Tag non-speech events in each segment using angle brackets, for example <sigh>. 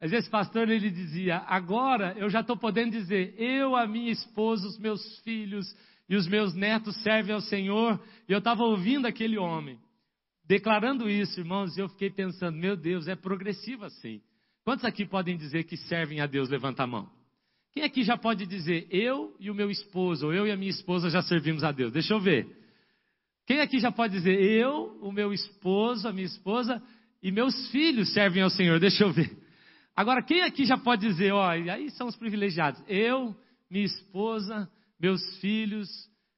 Mas esse pastor ele dizia: agora eu já estou podendo dizer, eu, a minha esposa, os meus filhos e os meus netos servem ao Senhor. E eu estava ouvindo aquele homem declarando isso, irmãos, e eu fiquei pensando: meu Deus, é progressivo assim. Quantos aqui podem dizer que servem a Deus? Levanta a mão. Quem aqui já pode dizer, eu e o meu esposo, ou eu e a minha esposa já servimos a Deus? Deixa eu ver. Quem aqui já pode dizer, eu, o meu esposo, a minha esposa e meus filhos servem ao Senhor? Deixa eu ver. Agora, quem aqui já pode dizer, ó, aí são os privilegiados, eu, minha esposa, meus filhos,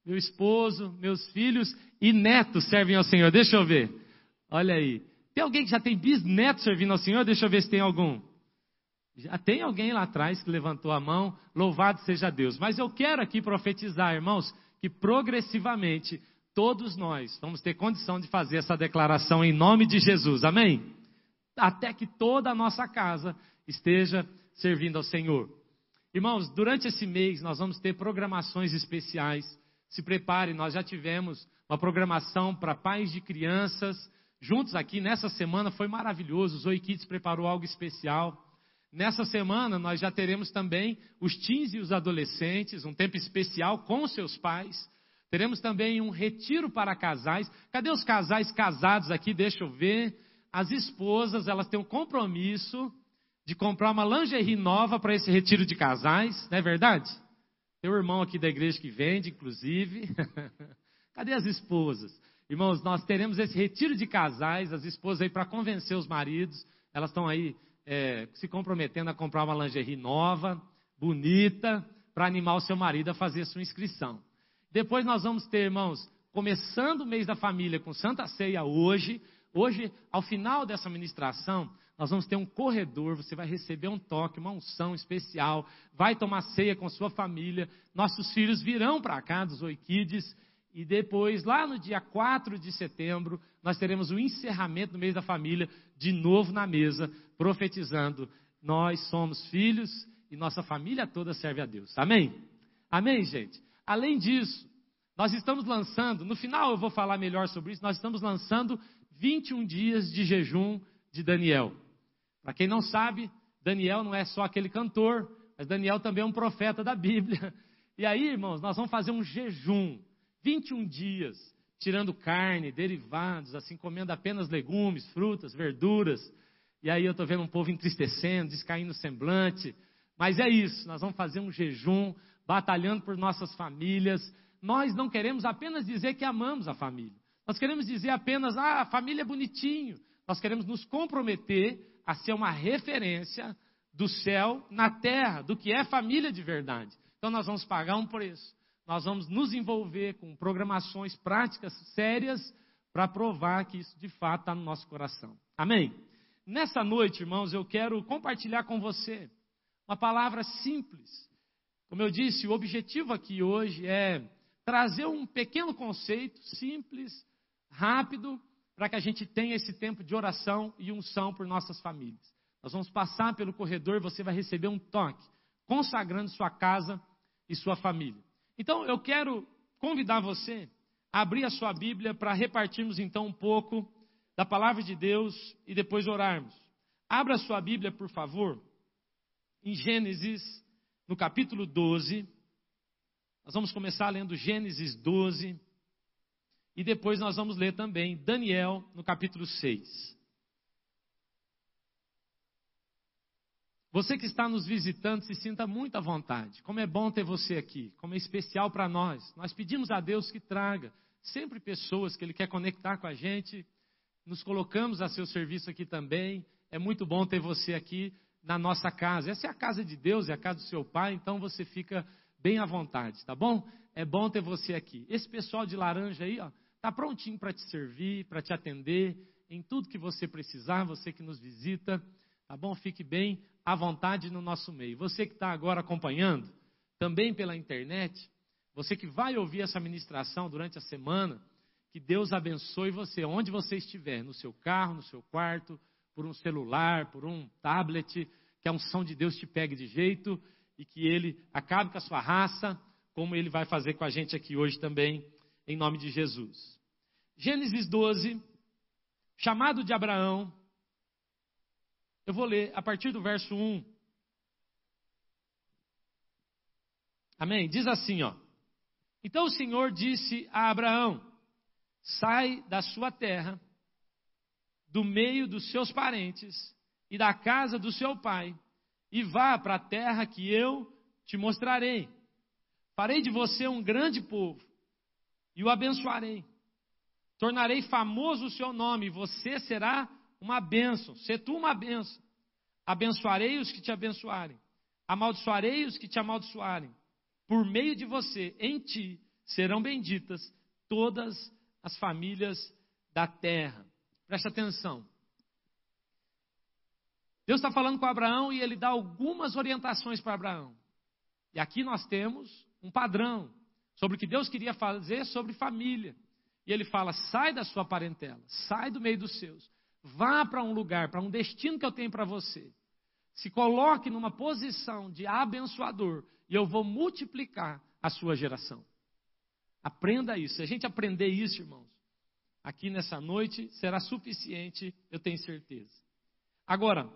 meu esposo, meus filhos e netos servem ao Senhor? Deixa eu ver. Olha aí. Tem alguém que já tem bisnetos servindo ao Senhor? Deixa eu ver se tem algum. Já tem alguém lá atrás que levantou a mão, louvado seja Deus. Mas eu quero aqui profetizar, irmãos, que progressivamente todos nós vamos ter condição de fazer essa declaração em nome de Jesus. Amém? Até que toda a nossa casa esteja servindo ao Senhor. Irmãos, durante esse mês nós vamos ter programações especiais. Se prepare, nós já tivemos uma programação para pais de crianças juntos aqui nessa semana, foi maravilhoso. O Zoe Kids preparou algo especial. Nessa semana nós já teremos também os teens e os adolescentes, um tempo especial com seus pais. Teremos também um retiro para casais. Cadê os casais casados aqui? Deixa eu ver. As esposas, elas têm um compromisso de comprar uma lingerie nova para esse retiro de casais, não é verdade? Tem um irmão aqui da igreja que vende, inclusive. <laughs> Cadê as esposas? Irmãos, nós teremos esse retiro de casais, as esposas aí para convencer os maridos, elas estão aí é, se comprometendo a comprar uma lingerie nova, bonita, para animar o seu marido a fazer a sua inscrição. Depois nós vamos ter, irmãos, começando o mês da família com Santa Ceia hoje. Hoje, ao final dessa ministração, nós vamos ter um corredor, você vai receber um toque, uma unção especial, vai tomar ceia com sua família. Nossos filhos virão para cá dos Oikides. E depois, lá no dia 4 de setembro, nós teremos o encerramento do mês da família, de novo na mesa, profetizando: nós somos filhos e nossa família toda serve a Deus. Amém? Amém, gente? Além disso, nós estamos lançando, no final eu vou falar melhor sobre isso, nós estamos lançando 21 dias de jejum de Daniel. Para quem não sabe, Daniel não é só aquele cantor, mas Daniel também é um profeta da Bíblia. E aí, irmãos, nós vamos fazer um jejum, 21 dias, tirando carne, derivados, assim, comendo apenas legumes, frutas, verduras. E aí eu estou vendo um povo entristecendo, descaindo o semblante. Mas é isso, nós vamos fazer um jejum, batalhando por nossas famílias. Nós não queremos apenas dizer que amamos a família. Nós queremos dizer apenas, ah, a família é bonitinho. Nós queremos nos comprometer a ser uma referência do céu na terra, do que é família de verdade. Então nós vamos pagar um preço. Nós vamos nos envolver com programações práticas sérias para provar que isso de fato está no nosso coração. Amém? Nessa noite, irmãos, eu quero compartilhar com você uma palavra simples. Como eu disse, o objetivo aqui hoje é trazer um pequeno conceito simples, rápido, para que a gente tenha esse tempo de oração e unção por nossas famílias. Nós vamos passar pelo corredor e você vai receber um toque, consagrando sua casa e sua família. Então, eu quero convidar você a abrir a sua Bíblia para repartirmos então um pouco da palavra de Deus e depois orarmos. Abra a sua Bíblia, por favor, em Gênesis, no capítulo 12. Nós vamos começar lendo Gênesis 12. E depois nós vamos ler também Daniel no capítulo 6. Você que está nos visitando, se sinta muito à vontade. Como é bom ter você aqui, como é especial para nós. Nós pedimos a Deus que traga sempre pessoas que Ele quer conectar com a gente. Nos colocamos a seu serviço aqui também. É muito bom ter você aqui na nossa casa. Essa é a casa de Deus, é a casa do seu Pai, então você fica bem à vontade, tá bom? É bom ter você aqui. Esse pessoal de laranja aí, ó, tá prontinho para te servir, para te atender em tudo que você precisar, você que nos visita, tá bom? Fique bem à vontade no nosso meio. Você que está agora acompanhando, também pela internet, você que vai ouvir essa ministração durante a semana, que Deus abençoe você, onde você estiver, no seu carro, no seu quarto, por um celular, por um tablet, que a unção de Deus te pegue de jeito e que Ele acabe com a sua raça, como Ele vai fazer com a gente aqui hoje também, em nome de Jesus. Gênesis 12, chamado de Abraão. Eu vou ler a partir do verso 1. Amém? Diz assim, ó. Então o Senhor disse a Abraão: Sai da sua terra, do meio dos seus parentes e da casa do seu pai, e vá para a terra que eu te mostrarei. Farei de você um grande povo e o abençoarei. Tornarei famoso o seu nome, e você será uma bênção. Se tu uma bênção. Abençoarei os que te abençoarem. Amaldiçoarei os que te amaldiçoarem. Por meio de você, em ti, serão benditas todas as famílias da terra. Preste atenção. Deus está falando com Abraão e ele dá algumas orientações para Abraão. E aqui nós temos um padrão sobre o que Deus queria fazer sobre família. E ele fala: sai da sua parentela, sai do meio dos seus, vá para um lugar, para um destino que eu tenho para você. Se coloque numa posição de abençoador e eu vou multiplicar a sua geração. Aprenda isso. Se a gente aprender isso, irmãos, aqui nessa noite será suficiente, eu tenho certeza. Agora,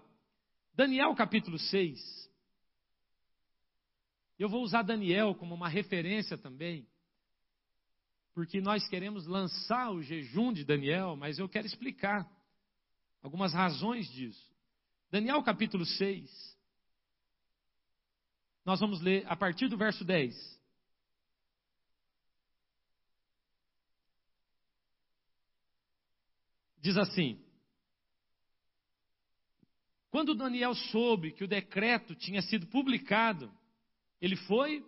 Daniel capítulo 6. Eu vou usar Daniel como uma referência também, porque nós queremos lançar o jejum de Daniel, mas eu quero explicar algumas razões disso. Daniel capítulo 6. Nós vamos ler a partir do verso 10. Diz assim: quando Daniel soube que o decreto tinha sido publicado, ele foi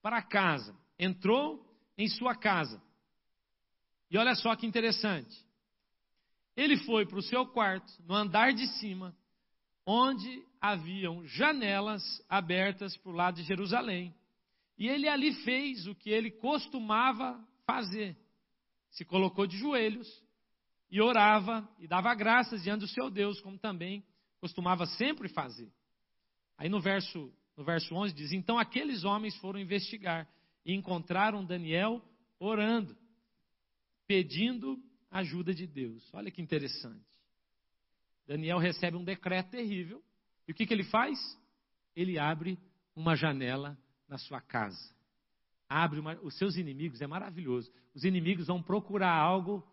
para casa, entrou em sua casa. E olha só que interessante. Ele foi para o seu quarto, no andar de cima, onde haviam janelas abertas para o lado de Jerusalém. E ele ali fez o que ele costumava fazer. Se colocou de joelhos e orava e dava graças diante do seu Deus, como também costumava sempre fazer. Aí no verso, no verso 11 diz: Então aqueles homens foram investigar e encontraram Daniel orando, pedindo ajuda de Deus. Olha que interessante. Daniel recebe um decreto terrível. E o que, que ele faz? Ele abre uma janela na sua casa. Abre uma, os seus inimigos, é maravilhoso. Os inimigos vão procurar algo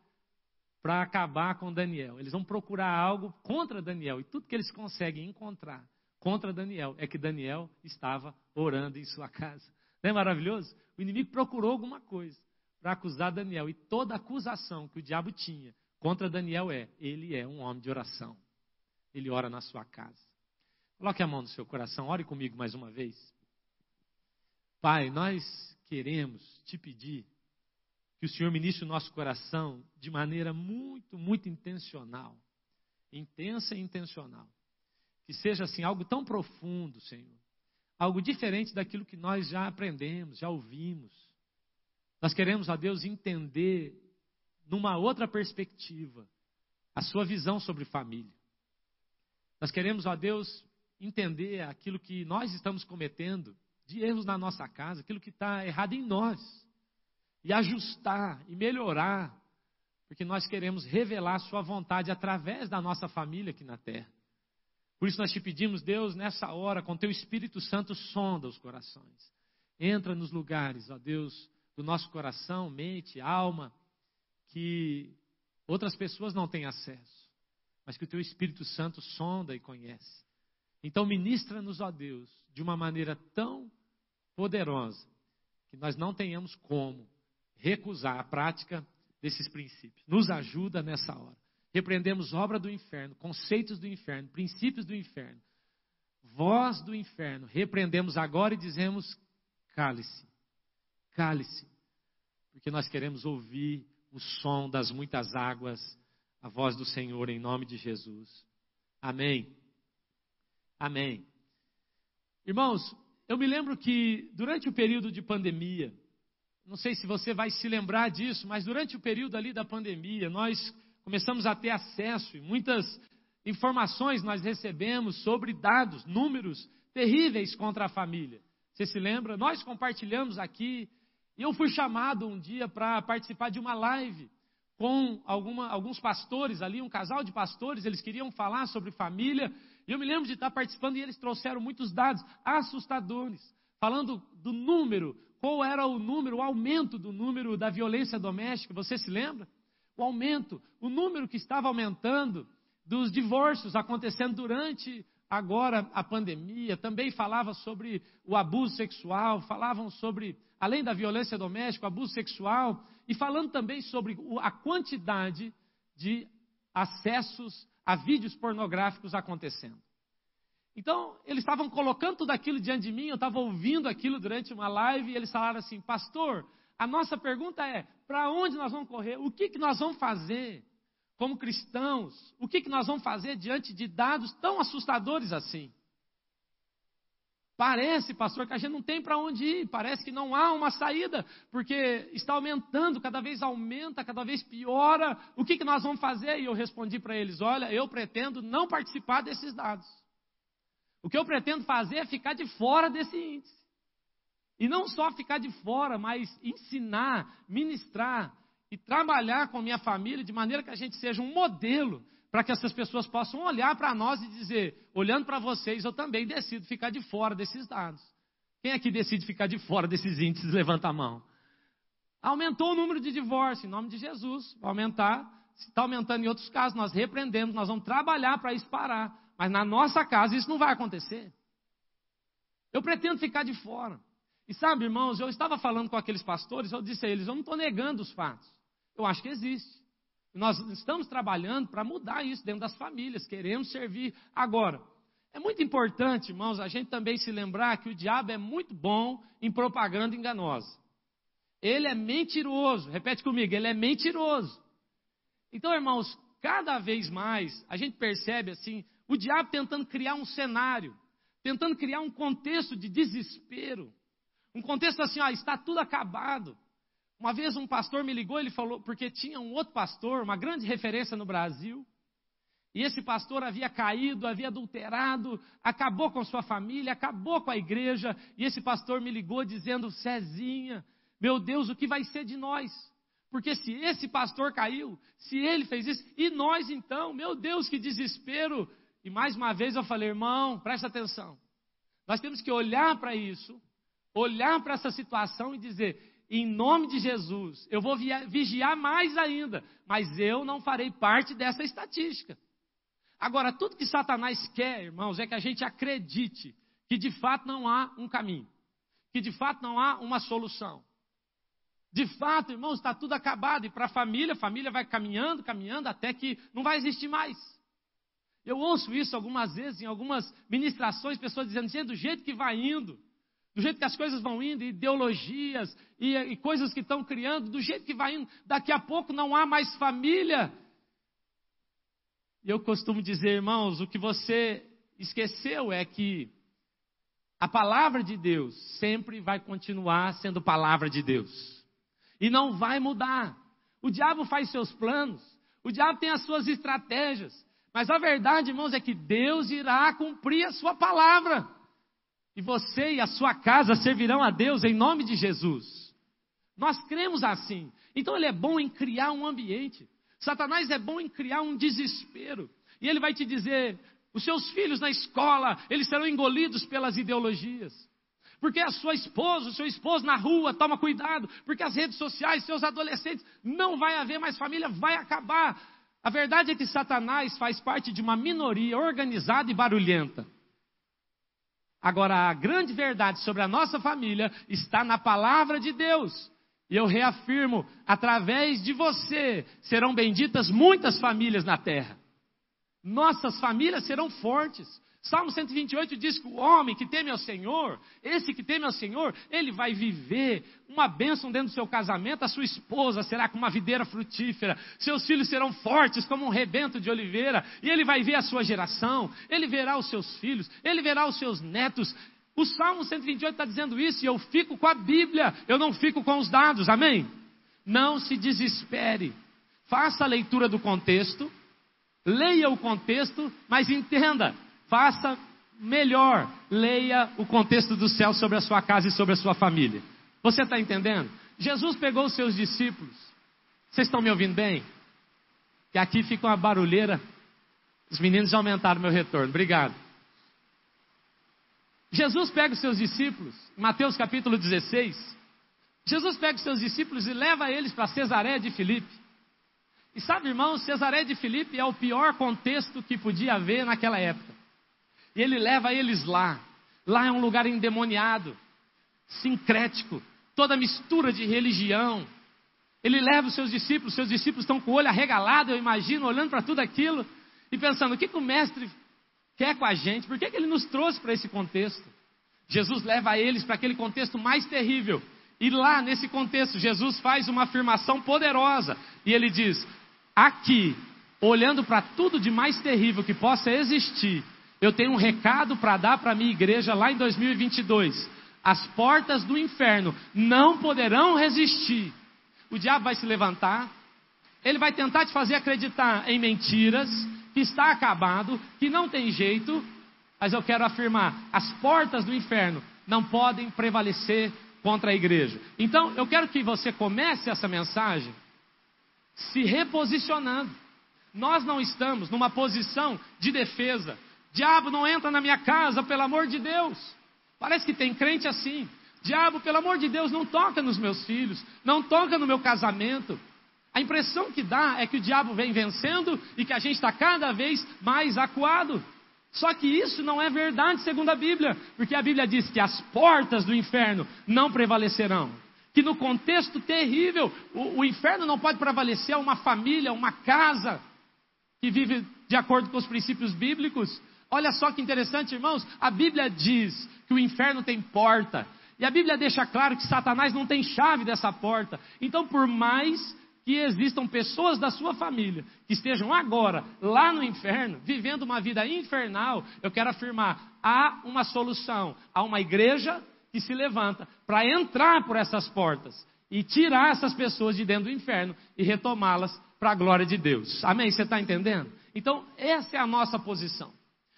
para acabar com Daniel. Eles vão procurar algo contra Daniel. E tudo que eles conseguem encontrar contra Daniel é que Daniel estava orando em sua casa. Não é maravilhoso? O inimigo procurou alguma coisa para acusar Daniel. E toda acusação que o diabo tinha contra Daniel é: ele é um homem de oração. Ele ora na sua casa. Coloque a mão no seu coração, ore comigo mais uma vez. Pai, nós queremos te pedir que o Senhor ministre o nosso coração de maneira muito, muito intencional. Intensa e intencional. Que seja assim algo tão profundo, Senhor. Algo diferente daquilo que nós já aprendemos, já ouvimos. Nós queremos, a Deus, entender numa outra perspectiva a sua visão sobre família. Nós queremos, a Deus, entender aquilo que nós estamos cometendo de erros na nossa casa, aquilo que está errado em nós e ajustar e melhorar, porque nós queremos revelar Sua vontade através da nossa família aqui na terra. Por isso nós te pedimos, Deus, nessa hora, com Teu Espírito Santo, sonda os corações. Entra nos lugares, ó Deus, do nosso coração, mente, alma, que outras pessoas não têm acesso, mas que o Teu Espírito Santo sonda e conhece. Então, ministra-nos, ó Deus, de uma maneira tão poderosa, que nós não tenhamos como recusar a prática desses princípios. Nos ajuda nessa hora. Repreendemos obra do inferno, conceitos do inferno, princípios do inferno, voz do inferno. Repreendemos agora e dizemos: cale-se, cale-se, porque nós queremos ouvir o som das muitas águas, a voz do Senhor em nome de Jesus. Amém. Amém. Irmãos, eu me lembro que durante o período de pandemia, não sei se você vai se lembrar disso, mas durante o período ali da pandemia, nós começamos a ter acesso e muitas informações nós recebemos sobre dados, números terríveis contra a família. Você se lembra? Nós compartilhamos aqui, e eu fui chamado um dia para participar de uma live com alguma, alguns pastores ali, um casal de pastores, eles queriam falar sobre família, E eu me lembro de estar participando e eles trouxeram muitos dados assustadores, falando do número, qual era o número, o aumento do número da violência doméstica. Você se lembra? O aumento, o número que estava aumentando dos divórcios acontecendo durante agora a pandemia, também falava sobre o abuso sexual, falavam sobre, além da violência doméstica, o abuso sexual, e falando também sobre a quantidade de acessos a vídeos pornográficos acontecendo. Então, eles estavam colocando tudo aquilo diante de mim, eu estava ouvindo aquilo durante uma live, e eles falaram assim: Pastor, a nossa pergunta é: para onde nós vamos correr? O que, que nós vamos fazer como cristãos? O que, que nós vamos fazer diante de dados tão assustadores assim? Parece, pastor, que a gente não tem para onde ir, parece que não há uma saída, porque está aumentando, cada vez aumenta, cada vez piora. O que, que nós vamos fazer? E eu respondi para eles: olha, eu pretendo não participar desses dados. O que eu pretendo fazer é ficar de fora desse índice. E não só ficar de fora, mas ensinar, ministrar e trabalhar com a minha família de maneira que a gente seja um modelo para que essas pessoas possam olhar para nós e dizer: olhando para vocês, eu também decido ficar de fora desses dados. Quem aqui decide ficar de fora desses índices? Levanta a mão. Aumentou o número de divórcios, em nome de Jesus. Vai aumentar. Se está aumentando em outros casos, nós repreendemos, nós vamos trabalhar para isso parar. Mas na nossa casa isso não vai acontecer. Eu pretendo ficar de fora. E sabe, irmãos, eu estava falando com aqueles pastores, eu disse a eles: eu não estou negando os fatos. Eu acho que existe. Nós estamos trabalhando para mudar isso dentro das famílias, queremos servir. Agora, é muito importante, irmãos, a gente também se lembrar que o diabo é muito bom em propaganda enganosa. Ele é mentiroso, repete comigo, ele é mentiroso. Então, irmãos, cada vez mais a gente percebe assim, o diabo tentando criar um cenário, tentando criar um contexto de desespero, um contexto assim, ó, está tudo acabado. Uma vez um pastor me ligou, ele falou, porque tinha um outro pastor, uma grande referência no Brasil, e esse pastor havia caído, havia adulterado, acabou com sua família, acabou com a igreja, e esse pastor me ligou dizendo: Cezinha, meu Deus, o que vai ser de nós? Porque se esse pastor caiu, se ele fez isso, e nós então, meu Deus, que desespero. E mais uma vez eu falei, irmão, presta atenção. Nós temos que olhar para isso, olhar para essa situação e dizer: em nome de Jesus, eu vou vigiar mais ainda, mas eu não farei parte dessa estatística. Agora, tudo que Satanás quer, irmãos, é que a gente acredite que de fato não há um caminho, que de fato não há uma solução. De fato, irmãos, está tudo acabado. E para a família, a família vai caminhando, caminhando, até que não vai existir mais. Eu ouço isso algumas vezes em algumas ministrações, pessoas dizendo, gente, do jeito que vai indo, do jeito que as coisas vão indo, ideologias e, e coisas que estão criando, do jeito que vai indo, daqui a pouco não há mais família. E eu costumo dizer, irmãos, o que você esqueceu é que a palavra de Deus sempre vai continuar sendo palavra de Deus. E não vai mudar. O diabo faz seus planos, o diabo tem as suas estratégias, mas a verdade, irmãos, é que Deus irá cumprir a sua palavra. E você e a sua casa servirão a Deus em nome de Jesus. Nós cremos assim. Então ele é bom em criar um ambiente. Satanás é bom em criar um desespero. E ele vai te dizer: os seus filhos na escola, eles serão engolidos pelas ideologias. Porque a sua esposa, o seu esposo na rua, toma cuidado. Porque as redes sociais, seus adolescentes, não vai haver mais família, vai acabar. A verdade é que Satanás faz parte de uma minoria organizada e barulhenta. Agora, a grande verdade sobre a nossa família está na palavra de Deus. E eu reafirmo: através de você serão benditas muitas famílias na terra. Nossas famílias serão fortes. Salmo 128 diz que o homem que teme ao Senhor, esse que teme ao Senhor, ele vai viver uma bênção dentro do seu casamento, a sua esposa será como uma videira frutífera, seus filhos serão fortes como um rebento de oliveira, e ele vai ver a sua geração, ele verá os seus filhos, ele verá os seus netos. O Salmo 128 está dizendo isso, e eu fico com a Bíblia, eu não fico com os dados, amém? Não se desespere, faça a leitura do contexto, leia o contexto, mas entenda, faça melhor, leia o contexto do céu sobre a sua casa e sobre a sua família. Você está entendendo? Jesus pegou os seus discípulos. Vocês estão me ouvindo bem? Que aqui fica uma barulheira. Os meninos já aumentaram meu retorno. Obrigado. Jesus pega os seus discípulos, Mateus capítulo 16. Jesus pega os seus discípulos e leva eles para Cesaré de Filipe. E sabe, irmão, Cesaré de Filipe é o pior contexto que podia haver naquela época. E ele leva eles lá. Lá é um lugar endemoniado, sincrético, toda mistura de religião. Ele leva os seus discípulos, seus discípulos estão com o olho arregalado, eu imagino, olhando para tudo aquilo e pensando: o que, que o mestre quer com a gente? Por que, que ele nos trouxe para esse contexto? Jesus leva eles para aquele contexto mais terrível. E lá, nesse contexto, Jesus faz uma afirmação poderosa. E ele diz: aqui, olhando para tudo de mais terrível que possa existir, eu tenho um recado para dar para a minha igreja lá em 2022. As portas do inferno não poderão resistir. O diabo vai se levantar, ele vai tentar te fazer acreditar em mentiras, que está acabado, que não tem jeito, mas eu quero afirmar: as portas do inferno não podem prevalecer contra a igreja. Então, eu quero que você comece essa mensagem se reposicionando. Nós não estamos numa posição de defesa. Diabo não entra na minha casa, pelo amor de Deus. Parece que tem crente assim. Diabo, pelo amor de Deus, não toca nos meus filhos, não toca no meu casamento. A impressão que dá é que o diabo vem vencendo e que a gente está cada vez mais acuado. Só que isso não é verdade segundo a Bíblia, porque a Bíblia diz que as portas do inferno não prevalecerão. Que no contexto terrível, o, o inferno não pode prevalecer a uma família, uma casa que vive de acordo com os princípios bíblicos. Olha só que interessante, irmãos. A Bíblia diz que o inferno tem porta. E a Bíblia deixa claro que Satanás não tem chave dessa porta. Então, por mais que existam pessoas da sua família que estejam agora lá no inferno, vivendo uma vida infernal, eu quero afirmar: há uma solução. Há uma igreja que se levanta para entrar por essas portas e tirar essas pessoas de dentro do inferno e retomá-las para a glória de Deus. Amém? Você está entendendo? Então, essa é a nossa posição.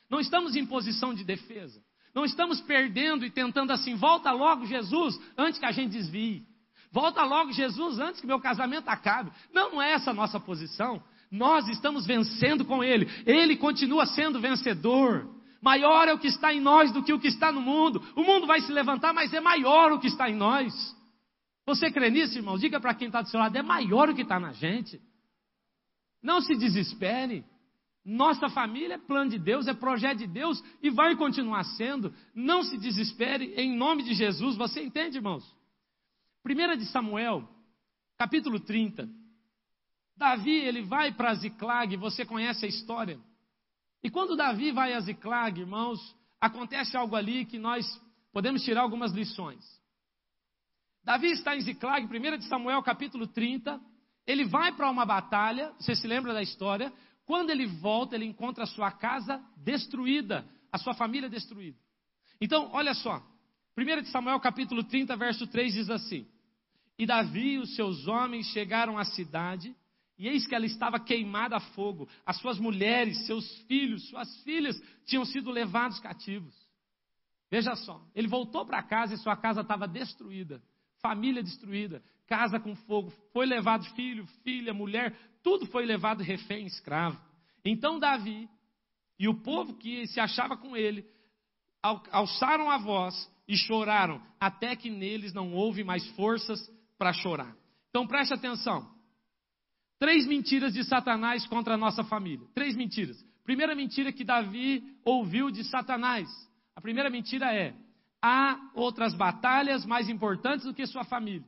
Não estamos em posição de defesa. Não estamos perdendo e tentando assim, volta logo Jesus, antes que a gente desvie. Volta logo, Jesus, antes que meu casamento acabe. Não, não é essa a nossa posição. Nós estamos vencendo com Ele. Ele continua sendo vencedor. Maior é o que está em nós do que o que está no mundo. O mundo vai se levantar, mas é maior o que está em nós. Você crê nisso, irmão? Diga para quem está do seu lado: é maior o que está na gente. Não se desespere. Nossa família é plano de Deus, é projeto de Deus e vai continuar sendo. Não se desespere, em nome de Jesus. Você entende, irmãos? 1 de Samuel, capítulo 30. Davi, ele vai para Ziclag, você conhece a história. E quando Davi vai a Ziclag, irmãos, acontece algo ali que nós podemos tirar algumas lições. Davi está em Ziclag, 1 de Samuel, capítulo 30. Ele vai para uma batalha, você se lembra da história? Quando ele volta, ele encontra a sua casa destruída, a sua família destruída. Então, olha só. 1 de Samuel, capítulo 30, verso 3 diz assim: e Davi e os seus homens chegaram à cidade, e eis que ela estava queimada a fogo. As suas mulheres, seus filhos, suas filhas tinham sido levados cativos. Veja só, ele voltou para casa e sua casa estava destruída, família destruída, casa com fogo, foi levado filho, filha, mulher, tudo foi levado refém, escravo. Então Davi e o povo que se achava com ele alçaram a voz e choraram, até que neles não houve mais forças para chorar. Então preste atenção. Três mentiras de Satanás contra a nossa família. Três mentiras. Primeira mentira que Davi ouviu de Satanás. A primeira mentira é: há outras batalhas mais importantes do que sua família.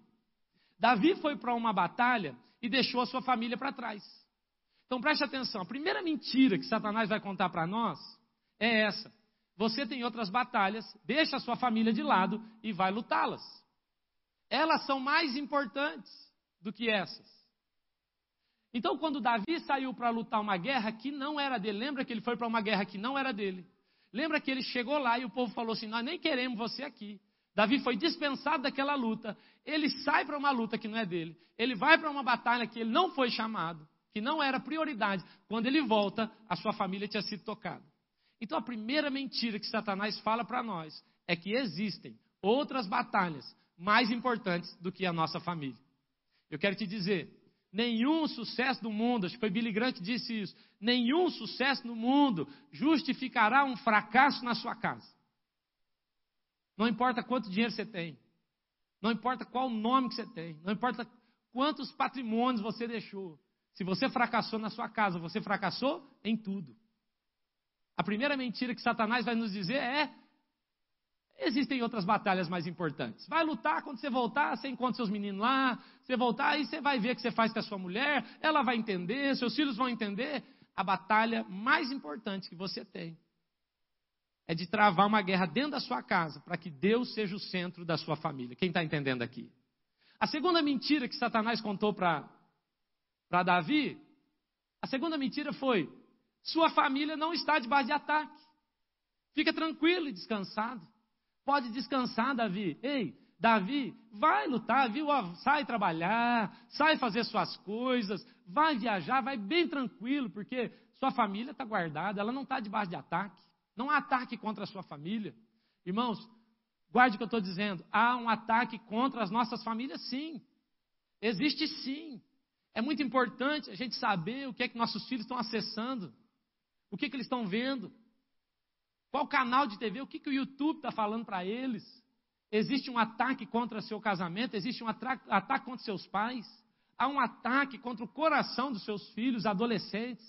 Davi foi para uma batalha e deixou a sua família para trás. Então preste atenção. A primeira mentira que Satanás vai contar para nós é essa. Você tem outras batalhas, deixa a sua família de lado e vai lutá-las elas são mais importantes do que essas. Então, quando Davi saiu para lutar uma guerra que não era dele, lembra que ele foi para uma guerra que não era dele? Lembra que ele chegou lá e o povo falou assim: Nós nem queremos você aqui. Davi foi dispensado daquela luta. Ele sai para uma luta que não é dele. Ele vai para uma batalha que ele não foi chamado, que não era prioridade. Quando ele volta, a sua família tinha sido tocada. Então, a primeira mentira que Satanás fala para nós é que existem outras batalhas mais importantes do que a nossa família. Eu quero te dizer, Nenhum sucesso no mundo, acho que foi Billy Grant que disse isso. Nenhum sucesso no mundo justificará um fracasso na sua casa. Não importa quanto dinheiro você tem. Não importa qual nome que você tem. Não importa quantos patrimônios você deixou. Se você fracassou na sua casa, você fracassou em tudo. A primeira mentira que Satanás vai nos dizer é: existem outras batalhas mais importantes. Vai lutar quando você voltar, você encontra seus meninos lá, você voltar, aí você vai ver o que você faz com a sua mulher, ela vai entender, seus filhos vão entender. A batalha mais importante que você tem é de travar uma guerra dentro da sua casa, para que Deus seja o centro da sua família. Quem está entendendo aqui? A segunda mentira que Satanás contou para Davi, a segunda mentira foi: sua família não está debaixo de ataque. Fica tranquilo e descansado. Pode descansar, Davi. Ei, Davi, vai lutar, viu? Sai trabalhar, sai fazer suas coisas, vai viajar, vai bem tranquilo, porque sua família está guardada, ela não está debaixo de ataque. Não há ataque contra a sua família. Irmãos, guarde o que eu estou dizendo. Há um ataque contra as nossas famílias, sim. Existe sim. É muito importante a gente saber o que é que nossos filhos estão acessando. O que, que eles estão vendo? Qual canal de TV? O que, que o YouTube está falando para eles? Existe um ataque contra seu casamento? Existe um ataque contra seus pais? Há um ataque contra o coração dos seus filhos, adolescentes,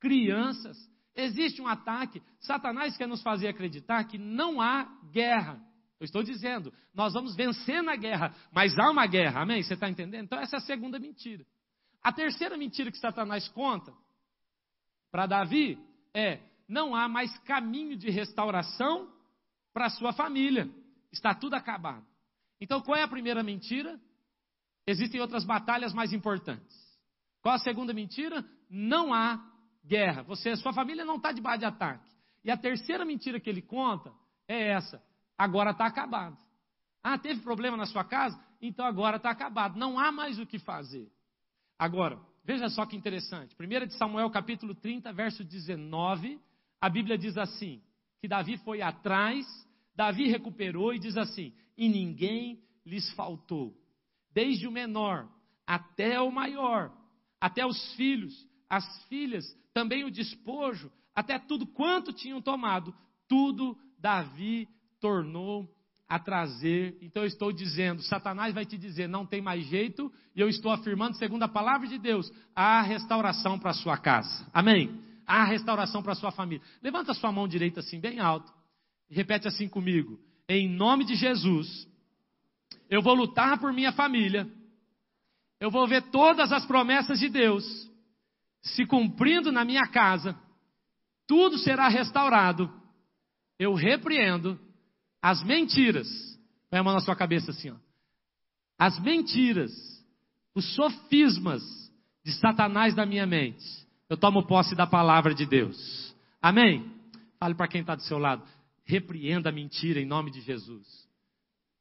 crianças. Existe um ataque. Satanás quer nos fazer acreditar que não há guerra. Eu estou dizendo, nós vamos vencer na guerra, mas há uma guerra, amém? Você está entendendo? Então, essa é a segunda mentira. A terceira mentira que Satanás conta para Davi é: não há mais caminho de restauração para sua família. Está tudo acabado. Então, qual é a primeira mentira? Existem outras batalhas mais importantes. Qual a segunda mentira? Não há guerra. Você, sua família não está debaixo de ataque. E a terceira mentira que ele conta é essa: agora está acabado. Ah, teve problema na sua casa? Então agora está acabado. Não há mais o que fazer. Agora, Veja só que interessante. 1 de Samuel, capítulo 30, verso 19, a Bíblia diz assim: que Davi foi atrás, Davi recuperou e diz assim: e ninguém lhes faltou, desde o menor até o maior, até os filhos, as filhas, também o despojo, até tudo quanto tinham tomado, tudo Davi tornou a trazer. Então eu estou dizendo, Satanás vai te dizer, não tem mais jeito, e eu estou afirmando, segundo a palavra de Deus, há restauração para a sua casa. Amém? Há restauração para a sua família. Levanta a sua mão direita assim, bem alto, e repete assim comigo: Em nome de Jesus, eu vou lutar por minha família, eu vou ver todas as promessas de Deus se cumprindo na minha casa, tudo será restaurado. Eu repreendo as mentiras, põe a mão na sua cabeça assim, ó. As mentiras, os sofismas de Satanás da minha mente. Eu tomo posse da palavra de Deus. Amém? Fale para quem está do seu lado. Repreenda a mentira em nome de Jesus.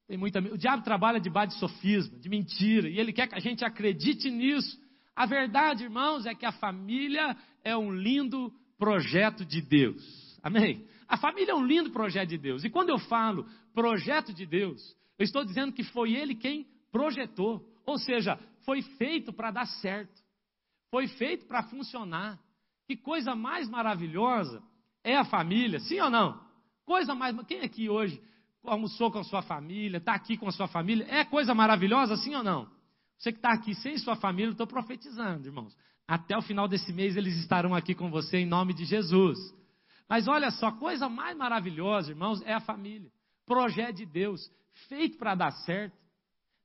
Tem muita, o diabo trabalha debaixo de sofisma, de mentira, e ele quer que a gente acredite nisso. A verdade, irmãos, é que a família é um lindo projeto de Deus. Amém? A família é um lindo projeto de Deus. E quando eu falo projeto de Deus, eu estou dizendo que foi Ele quem projetou. Ou seja, foi feito para dar certo. Foi feito para funcionar. Que coisa mais maravilhosa é a família, sim ou não? Coisa mais. Quem aqui hoje almoçou com a sua família, está aqui com a sua família? É coisa maravilhosa, sim ou não? Você que está aqui sem sua família, eu estou profetizando, irmãos. Até o final desse mês eles estarão aqui com você em nome de Jesus. Mas olha só, coisa mais maravilhosa, irmãos, é a família. Projeto de Deus, feito para dar certo.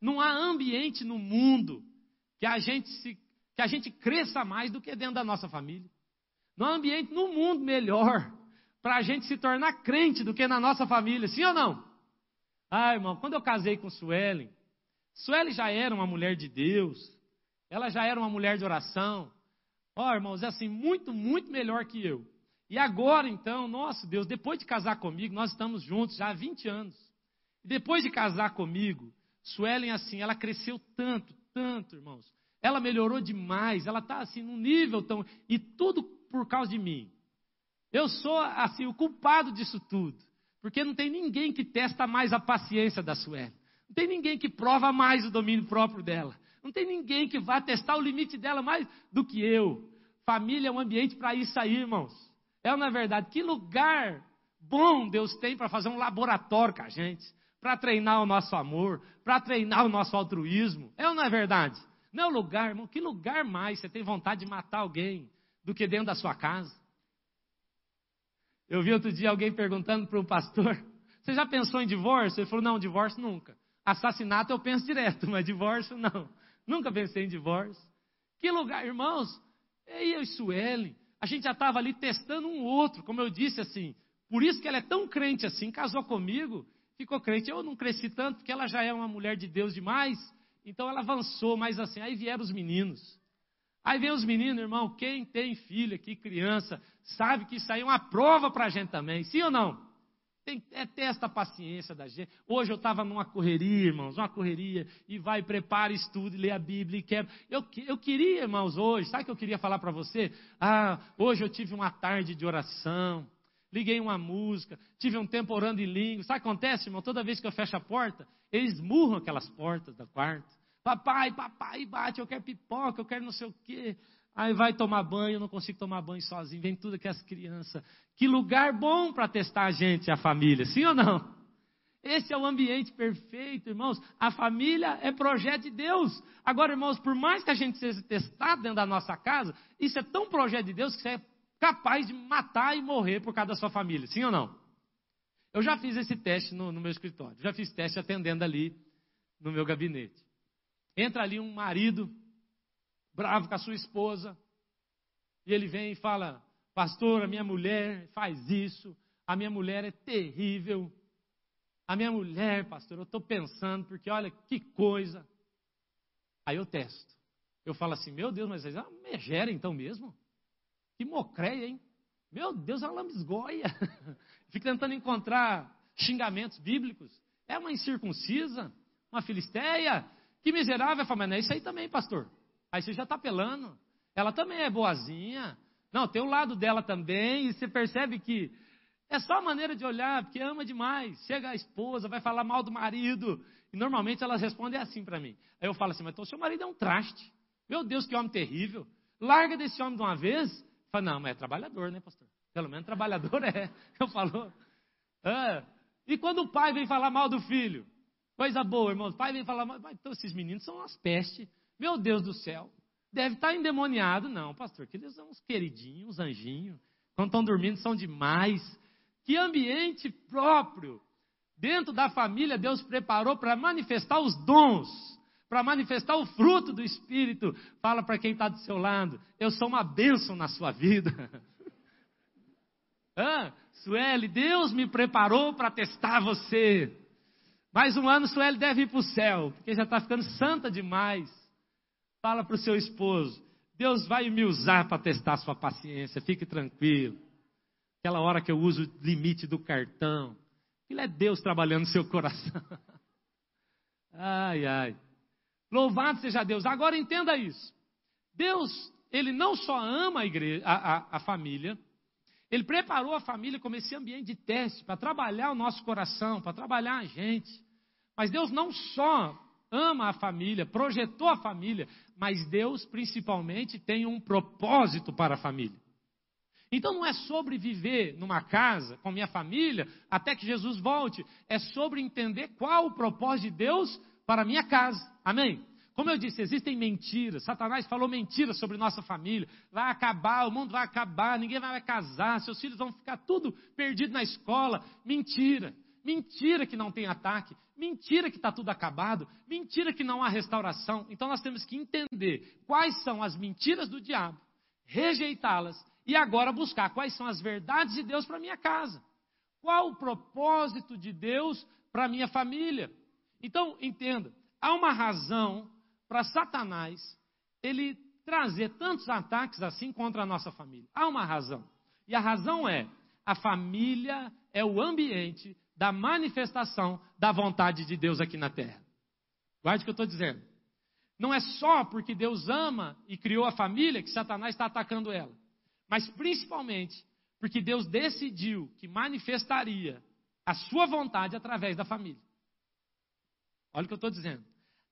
Não há ambiente no mundo que a gente se, que a gente cresça mais do que dentro da nossa família. Não há ambiente no mundo melhor para a gente se tornar crente do que na nossa família, sim ou não? Ah, irmão, quando eu casei com Suelen, Suelen já era uma mulher de Deus, ela já era uma mulher de oração. Ó, oh, irmãos, é assim, muito, muito melhor que eu. E agora, então, nosso Deus, depois de casar comigo, nós estamos juntos já há 20 anos. E depois de casar comigo, Suelen, assim, ela cresceu tanto, tanto, irmãos. Ela melhorou demais, ela está assim num nível tão. E tudo por causa de mim. Eu sou, assim, o culpado disso tudo. Porque não tem ninguém que testa mais a paciência da Suelen. Não tem ninguém que prova mais o domínio próprio dela. Não tem ninguém que vá testar o limite dela mais do que eu. Família é um ambiente para isso aí, irmãos. É na verdade, que lugar bom Deus tem para fazer um laboratório com a gente, para treinar o nosso amor, para treinar o nosso altruísmo. É ou não é verdade? Não é o lugar, irmão. Que lugar mais você tem vontade de matar alguém do que dentro da sua casa? Eu vi outro dia alguém perguntando para um pastor: Você já pensou em divórcio? Ele falou: Não, divórcio nunca. Assassinato eu penso direto, mas divórcio não. Nunca pensei em divórcio. Que lugar, irmãos? Eu e Suelen, a gente já estava ali testando um outro, como eu disse assim. Por isso que ela é tão crente assim, casou comigo, ficou crente. Eu não cresci tanto, porque ela já é uma mulher de Deus demais. Então ela avançou, mas assim, aí vieram os meninos. Aí vem os meninos, irmão, quem tem filho aqui, criança, sabe que isso aí é uma prova para a gente também, sim ou não? Tem, é esta paciência da gente. Hoje eu estava numa correria, irmãos, uma correria, e vai, prepara, estuda, lê a Bíblia e quebra. Eu, eu queria, irmãos, hoje, sabe o que eu queria falar para você? Ah, hoje eu tive uma tarde de oração liguei uma música, tive um tempo orando em língua. Sabe o que acontece, irmão? Toda vez que eu fecho a porta, eles murram aquelas portas do quarto. Papai, papai, bate, eu quero pipoca, eu quero não sei o quê. Aí vai tomar banho, não consigo tomar banho sozinho, vem tudo que as crianças. Que lugar bom para testar a gente, a família, sim ou não? Esse é o ambiente perfeito, irmãos. A família é projeto de Deus. Agora, irmãos, por mais que a gente seja testado dentro da nossa casa, isso é tão projeto de Deus que você é capaz de matar e morrer por causa da sua família, sim ou não? Eu já fiz esse teste no, no meu escritório, já fiz teste atendendo ali no meu gabinete. Entra ali um marido, bravo com a sua esposa, e ele vem e fala: Pastor, a minha mulher faz isso, a minha mulher é terrível. A minha mulher, pastor, eu estou pensando, porque olha que coisa. Aí eu testo. Eu falo assim: Meu Deus, mas é uma megera então mesmo? Que mocreia, hein? Meu Deus, é uma lambisgoia. <laughs> Fica tentando encontrar xingamentos bíblicos. É uma incircuncisa, uma filisteia. Que miserável. Fala, mas não é isso aí também, pastor. Aí você já está pelando. Ela também é boazinha. Não, tem o lado dela também. E você percebe que é só a maneira de olhar, porque ama demais. Chega a esposa, vai falar mal do marido. E normalmente elas respondem assim para mim. Aí eu falo assim, mas então seu marido é um traste. Meu Deus, que homem terrível. Larga desse homem de uma vez Fala, não, mas é trabalhador, né, pastor? Pelo menos trabalhador é. <laughs> Eu falo. É. E quando o pai vem falar mal do filho? Coisa boa, irmão. O pai vem falar mal. Então, esses meninos são umas pestes. Meu Deus do céu. Deve estar endemoniado. Não, pastor, que eles são uns queridinhos, uns anjinhos. Quando estão dormindo, são demais. Que ambiente próprio. Dentro da família, Deus preparou para manifestar os dons para manifestar o fruto do Espírito. Fala para quem está do seu lado: Eu sou uma bênção na sua vida. <laughs> ah, Sueli, Deus me preparou para testar você. Mais um ano, Sueli deve ir para o céu, porque já está ficando santa demais. Fala para o seu esposo: Deus vai me usar para testar sua paciência, fique tranquilo. Aquela hora que eu uso o limite do cartão, aquilo é Deus trabalhando no seu coração. <laughs> ai, ai. Louvado seja Deus. Agora entenda isso. Deus, ele não só ama a, igreja, a, a, a família, ele preparou a família como esse ambiente de teste para trabalhar o nosso coração, para trabalhar a gente. Mas Deus não só ama a família, projetou a família, mas Deus principalmente tem um propósito para a família. Então não é sobre viver numa casa com minha família até que Jesus volte, é sobre entender qual o propósito de Deus para a minha casa. Amém? Como eu disse, existem mentiras. Satanás falou mentiras sobre nossa família. Vai acabar, o mundo vai acabar, ninguém vai casar, seus filhos vão ficar tudo perdido na escola. Mentira. Mentira que não tem ataque. Mentira que está tudo acabado. Mentira que não há restauração. Então nós temos que entender quais são as mentiras do diabo, rejeitá-las e agora buscar quais são as verdades de Deus para minha casa. Qual o propósito de Deus para minha família? Então, entenda, há uma razão para Satanás ele trazer tantos ataques assim contra a nossa família. Há uma razão. E a razão é: a família é o ambiente da manifestação da vontade de Deus aqui na terra. Guarde o que eu estou dizendo. Não é só porque Deus ama e criou a família que Satanás está atacando ela, mas principalmente porque Deus decidiu que manifestaria a sua vontade através da família. Olha o que eu estou dizendo.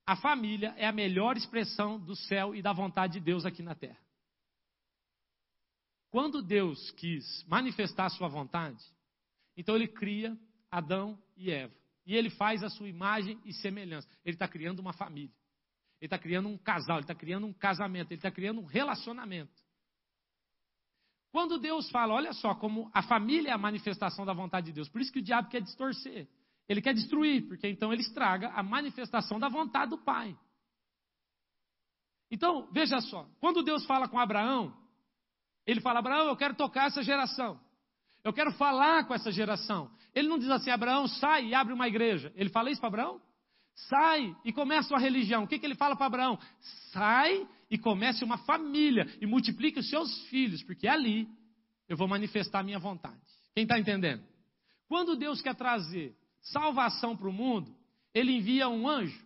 A família é a melhor expressão do céu e da vontade de Deus aqui na terra. Quando Deus quis manifestar a sua vontade, então ele cria Adão e Eva. E ele faz a sua imagem e semelhança. Ele está criando uma família. Ele está criando um casal, ele está criando um casamento, ele está criando um relacionamento. Quando Deus fala, olha só, como a família é a manifestação da vontade de Deus, por isso que o diabo quer distorcer. Ele quer destruir, porque então ele estraga a manifestação da vontade do Pai. Então, veja só, quando Deus fala com Abraão, ele fala: Abraão, eu quero tocar essa geração. Eu quero falar com essa geração. Ele não diz assim: Abraão, sai e abre uma igreja. Ele fala isso para Abraão? Sai e começa uma religião. O que, que ele fala para Abraão? Sai e comece uma família e multiplique os seus filhos, porque ali eu vou manifestar a minha vontade. Quem está entendendo? Quando Deus quer trazer salvação para o mundo, ele envia um anjo.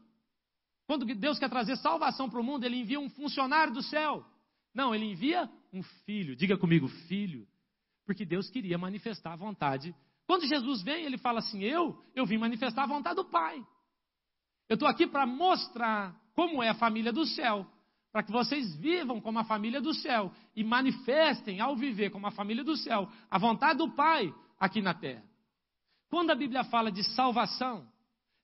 Quando Deus quer trazer salvação para o mundo, ele envia um funcionário do céu. Não, ele envia um filho. Diga comigo, filho. Porque Deus queria manifestar a vontade. Quando Jesus vem, ele fala assim: Eu, eu vim manifestar a vontade do Pai. Eu estou aqui para mostrar como é a família do céu, para que vocês vivam como a família do céu e manifestem ao viver como a família do céu a vontade do Pai aqui na terra. Quando a Bíblia fala de salvação,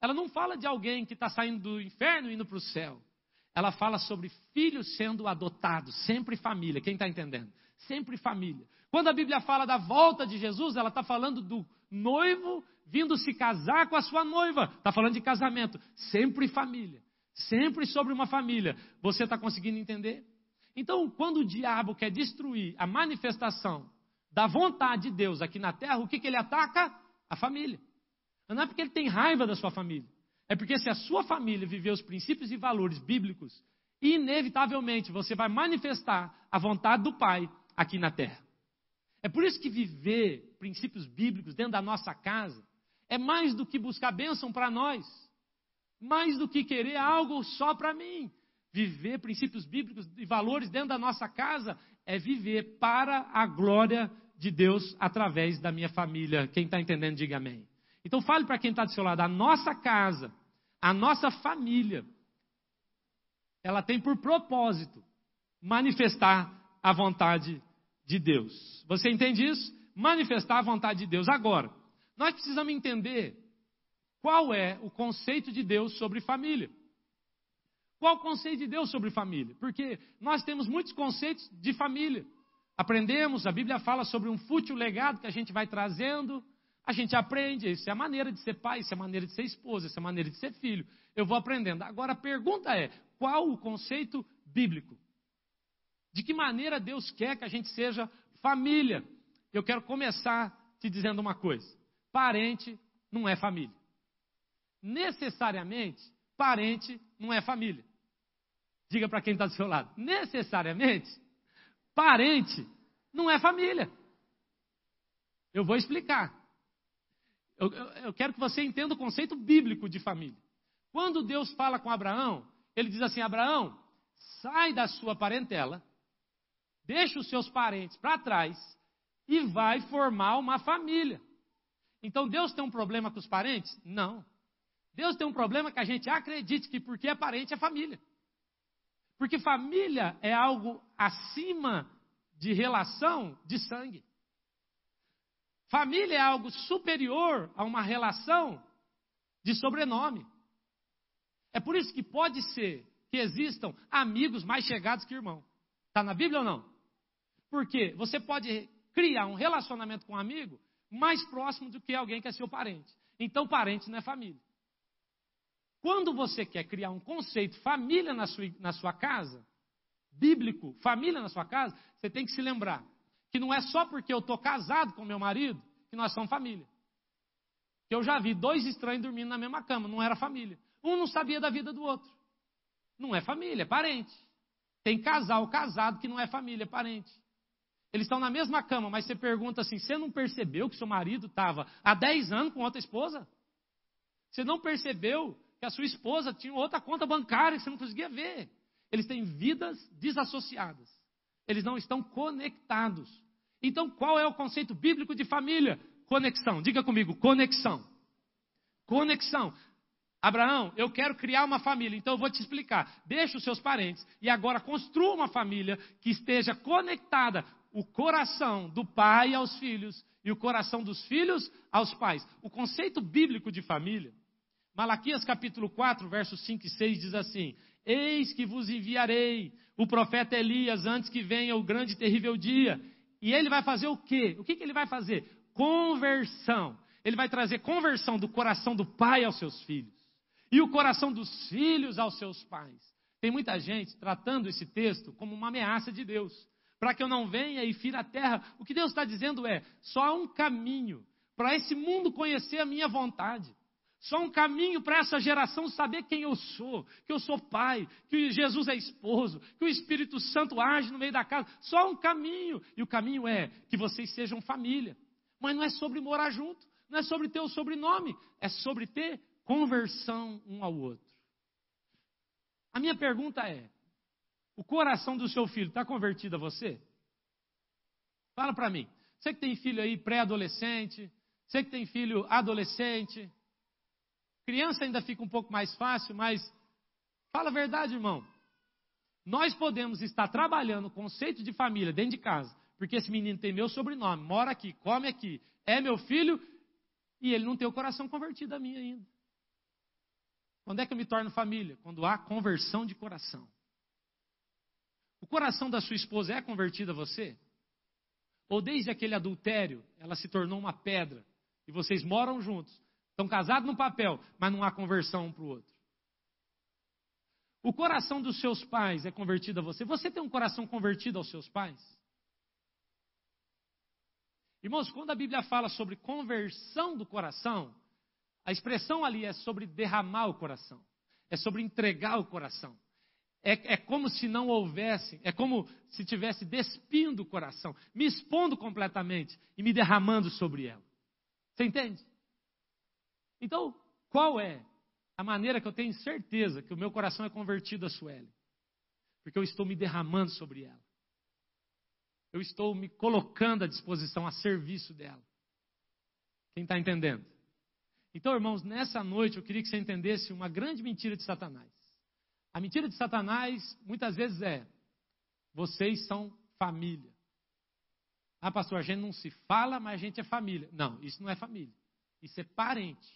ela não fala de alguém que está saindo do inferno e indo para o céu. Ela fala sobre filhos sendo adotados, sempre família. Quem está entendendo? Sempre família. Quando a Bíblia fala da volta de Jesus, ela está falando do noivo vindo se casar com a sua noiva. Está falando de casamento. Sempre família. Sempre sobre uma família. Você está conseguindo entender? Então, quando o diabo quer destruir a manifestação da vontade de Deus aqui na terra, o que, que ele ataca? A família. Não é porque ele tem raiva da sua família. É porque se a sua família viver os princípios e valores bíblicos, inevitavelmente você vai manifestar a vontade do Pai aqui na terra. É por isso que viver princípios bíblicos dentro da nossa casa é mais do que buscar bênção para nós, mais do que querer algo só para mim. Viver princípios bíblicos e valores dentro da nossa casa é viver para a glória de Deus através da minha família. Quem está entendendo, diga amém. Então fale para quem está do seu lado, a nossa casa, a nossa família, ela tem por propósito manifestar a vontade de Deus. Você entende isso? Manifestar a vontade de Deus. Agora, nós precisamos entender qual é o conceito de Deus sobre família. Qual o conceito de Deus sobre família? Porque nós temos muitos conceitos de família. Aprendemos, a Bíblia fala sobre um fútil legado que a gente vai trazendo, a gente aprende, isso é a maneira de ser pai, isso é a maneira de ser esposa, isso é a maneira de ser filho. Eu vou aprendendo. Agora a pergunta é: qual o conceito bíblico? De que maneira Deus quer que a gente seja família? Eu quero começar te dizendo uma coisa: parente não é família. Necessariamente, parente não é família. Diga para quem está do seu lado: necessariamente, Parente não é família. Eu vou explicar. Eu, eu, eu, quero que você entenda o conceito bíblico de família. Quando Deus fala com Abraão, ele diz assim: Abraão, sai da sua parentela, deixa os seus parentes para trás e vai formar uma família. Então Deus tem um problema com os parentes? Não. Deus tem um problema que a gente acredite que porque é parente é família. Porque família é algo acima de relação de sangue. Família é algo superior a uma relação de sobrenome. É por isso que pode ser que existam amigos mais chegados que irmão. Está na Bíblia ou não? Porque você pode criar um relacionamento com um amigo mais próximo do que alguém que é seu parente. Então, parente não é família. Quando você quer criar um conceito família na sua, na sua casa, bíblico, família na sua casa, você tem que se lembrar que não é só porque eu estou casado com meu marido que nós somos família. Que eu já vi dois estranhos dormindo na mesma cama, não era família. Um não sabia da vida do outro. Não é família, é parente. Tem casal casado que não é família, é parente. Eles estão na mesma cama, mas você pergunta assim: você não percebeu que seu marido estava há 10 anos com outra esposa? Você não percebeu que a sua esposa tinha outra conta bancária que você não conseguia ver. Eles têm vidas desassociadas. Eles não estão conectados. Então, qual é o conceito bíblico de família? Conexão. Diga comigo, conexão. Conexão. Abraão, eu quero criar uma família, então eu vou te explicar. Deixa os seus parentes e agora construa uma família que esteja conectada o coração do pai aos filhos e o coração dos filhos aos pais. O conceito bíblico de família, Malaquias capítulo 4, versos 5 e 6 diz assim: Eis que vos enviarei o profeta Elias antes que venha o grande e terrível dia. E ele vai fazer o quê? O que, que ele vai fazer? Conversão. Ele vai trazer conversão do coração do pai aos seus filhos e o coração dos filhos aos seus pais. Tem muita gente tratando esse texto como uma ameaça de Deus, para que eu não venha e fira a terra. O que Deus está dizendo é: só há um caminho para esse mundo conhecer a minha vontade. Só um caminho para essa geração saber quem eu sou, que eu sou pai, que Jesus é esposo, que o Espírito Santo age no meio da casa. Só um caminho. E o caminho é que vocês sejam família. Mas não é sobre morar junto, não é sobre ter o sobrenome, é sobre ter conversão um ao outro. A minha pergunta é: o coração do seu filho está convertido a você? Fala para mim. Você que tem filho aí pré-adolescente, você que tem filho adolescente, criança ainda fica um pouco mais fácil, mas fala a verdade, irmão. Nós podemos estar trabalhando o conceito de família dentro de casa, porque esse menino tem meu sobrenome, mora aqui, come aqui, é meu filho, e ele não tem o coração convertido a mim ainda. Quando é que eu me torno família? Quando há conversão de coração. O coração da sua esposa é convertido a você? Ou desde aquele adultério, ela se tornou uma pedra e vocês moram juntos, estão casados no papel, mas não há conversão um para o outro? O coração dos seus pais é convertido a você? Você tem um coração convertido aos seus pais? Irmãos, quando a Bíblia fala sobre conversão do coração, a expressão ali é sobre derramar o coração, é sobre entregar o coração. É, é, como se não houvesse, é como se tivesse despindo o coração, me expondo completamente e me derramando sobre ela. Você entende? Então, qual é a maneira que eu tenho certeza que o meu coração é convertido a Sueli? Porque eu estou me derramando sobre ela. Eu estou me colocando à disposição, a serviço dela. Quem está entendendo? Então, irmãos, nessa noite eu queria que você entendesse uma grande mentira de Satanás. A mentira de Satanás muitas vezes é: vocês são família. Ah, pastor, a gente não se fala, mas a gente é família. Não, isso não é família. Isso é parente.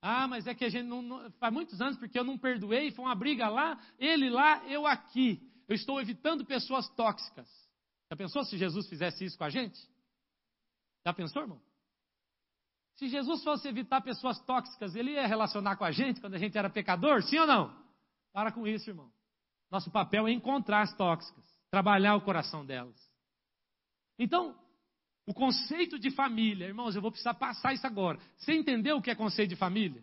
Ah, mas é que a gente não, não, faz muitos anos porque eu não perdoei, foi uma briga lá, ele lá, eu aqui. Eu estou evitando pessoas tóxicas. Já pensou se Jesus fizesse isso com a gente? Já pensou, irmão? Se Jesus fosse evitar pessoas tóxicas, ele ia relacionar com a gente quando a gente era pecador? Sim ou não? Para com isso, irmão. Nosso papel é encontrar as tóxicas, trabalhar o coração delas. Então, o conceito de família, irmãos, eu vou precisar passar isso agora. Você entendeu o que é conceito de família?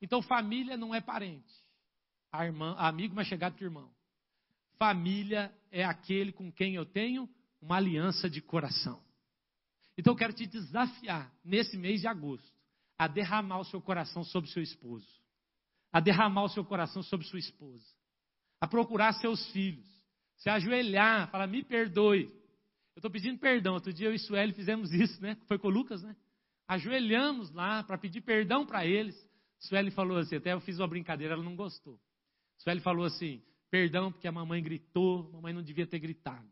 Então, família não é parente. A irmã, a amigo mais chegado que irmão. Família é aquele com quem eu tenho uma aliança de coração. Então eu quero te desafiar, nesse mês de agosto, a derramar o seu coração sobre seu esposo, a derramar o seu coração sobre sua esposa, a procurar seus filhos, se ajoelhar, falar, me perdoe. Eu estou pedindo perdão. Outro dia eu e Sueli fizemos isso, né? Foi com o Lucas, né? Ajoelhamos lá para pedir perdão para eles. Sueli falou assim, até eu fiz uma brincadeira, ela não gostou. Sueli falou assim, perdão porque a mamãe gritou, a mamãe não devia ter gritado.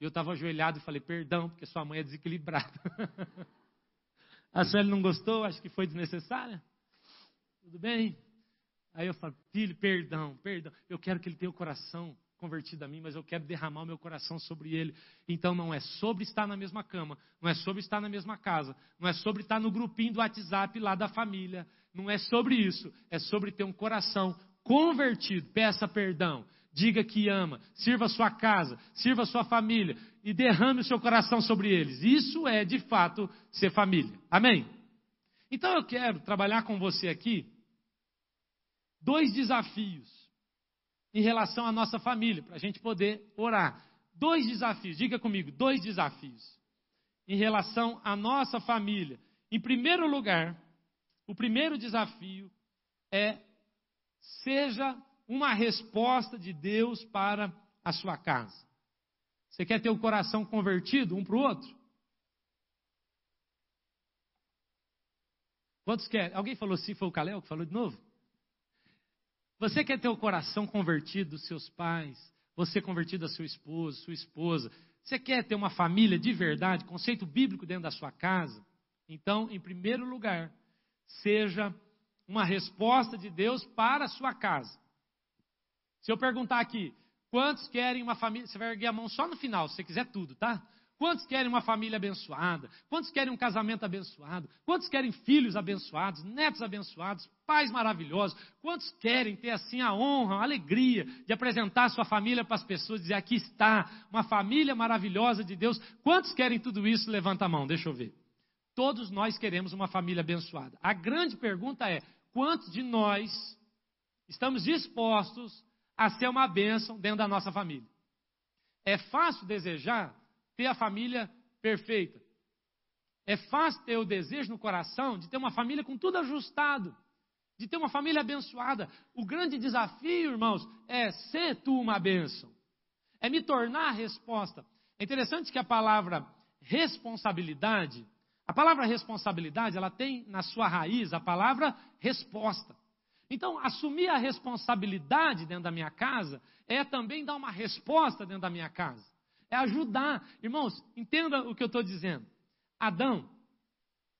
E eu estava ajoelhado e falei, perdão, porque sua mãe é desequilibrada. <laughs> a Sueli não gostou, acho que foi desnecessária. Tudo bem? Aí eu falo, filho, perdão, perdão. Eu quero que ele tenha o coração convertido a mim, mas eu quero derramar o meu coração sobre ele. Então não é sobre estar na mesma cama, não é sobre estar na mesma casa, não é sobre estar no grupinho do WhatsApp lá da família, não é sobre isso, é sobre ter um coração convertido. Peça perdão diga que ama, sirva a sua casa, sirva a sua família e derrame o seu coração sobre eles. Isso é, de fato, ser família. Amém? Então eu quero trabalhar com você aqui dois desafios em relação à nossa família, para a gente poder orar. Dois desafios, diga comigo, dois desafios em relação à nossa família. Em primeiro lugar, o primeiro desafio é seja uma resposta de Deus para a sua casa. Você quer ter o coração convertido um para o outro? Quantos querem? Alguém falou sim, foi o Calel que falou de novo? Você quer ter o coração convertido dos seus pais, você convertido a seu esposo, sua esposa. Você quer ter uma família de verdade, conceito bíblico dentro da sua casa? Então, em primeiro lugar, seja uma resposta de Deus para a sua casa. Se eu perguntar aqui, quantos querem uma família? Você vai erguer a mão só no final, se você quiser tudo, tá? Quantos querem uma família abençoada? Quantos querem um casamento abençoado? Quantos querem filhos abençoados, netos abençoados, pais maravilhosos? Quantos querem ter assim a honra, a alegria de apresentar a sua família para as pessoas, dizer aqui está, uma família maravilhosa de Deus? Quantos querem tudo isso? Levanta a mão, deixa eu ver. Todos nós queremos uma família abençoada. A grande pergunta é: quantos de nós estamos dispostos a ser uma bênção dentro da nossa família? É fácil desejar ter a família perfeita. É fácil ter o desejo no coração de ter uma família com tudo ajustado, de ter uma família abençoada. O grande desafio, irmãos, é ser tu uma bênção, é me tornar a resposta. É interessante que a palavra responsabilidade, a palavra responsabilidade, ela tem na sua raiz a palavra resposta. Então, assumir a responsabilidade dentro da minha casa é também dar uma resposta dentro da minha casa é ajudar. Irmãos, entenda o que eu estou dizendo. Adão,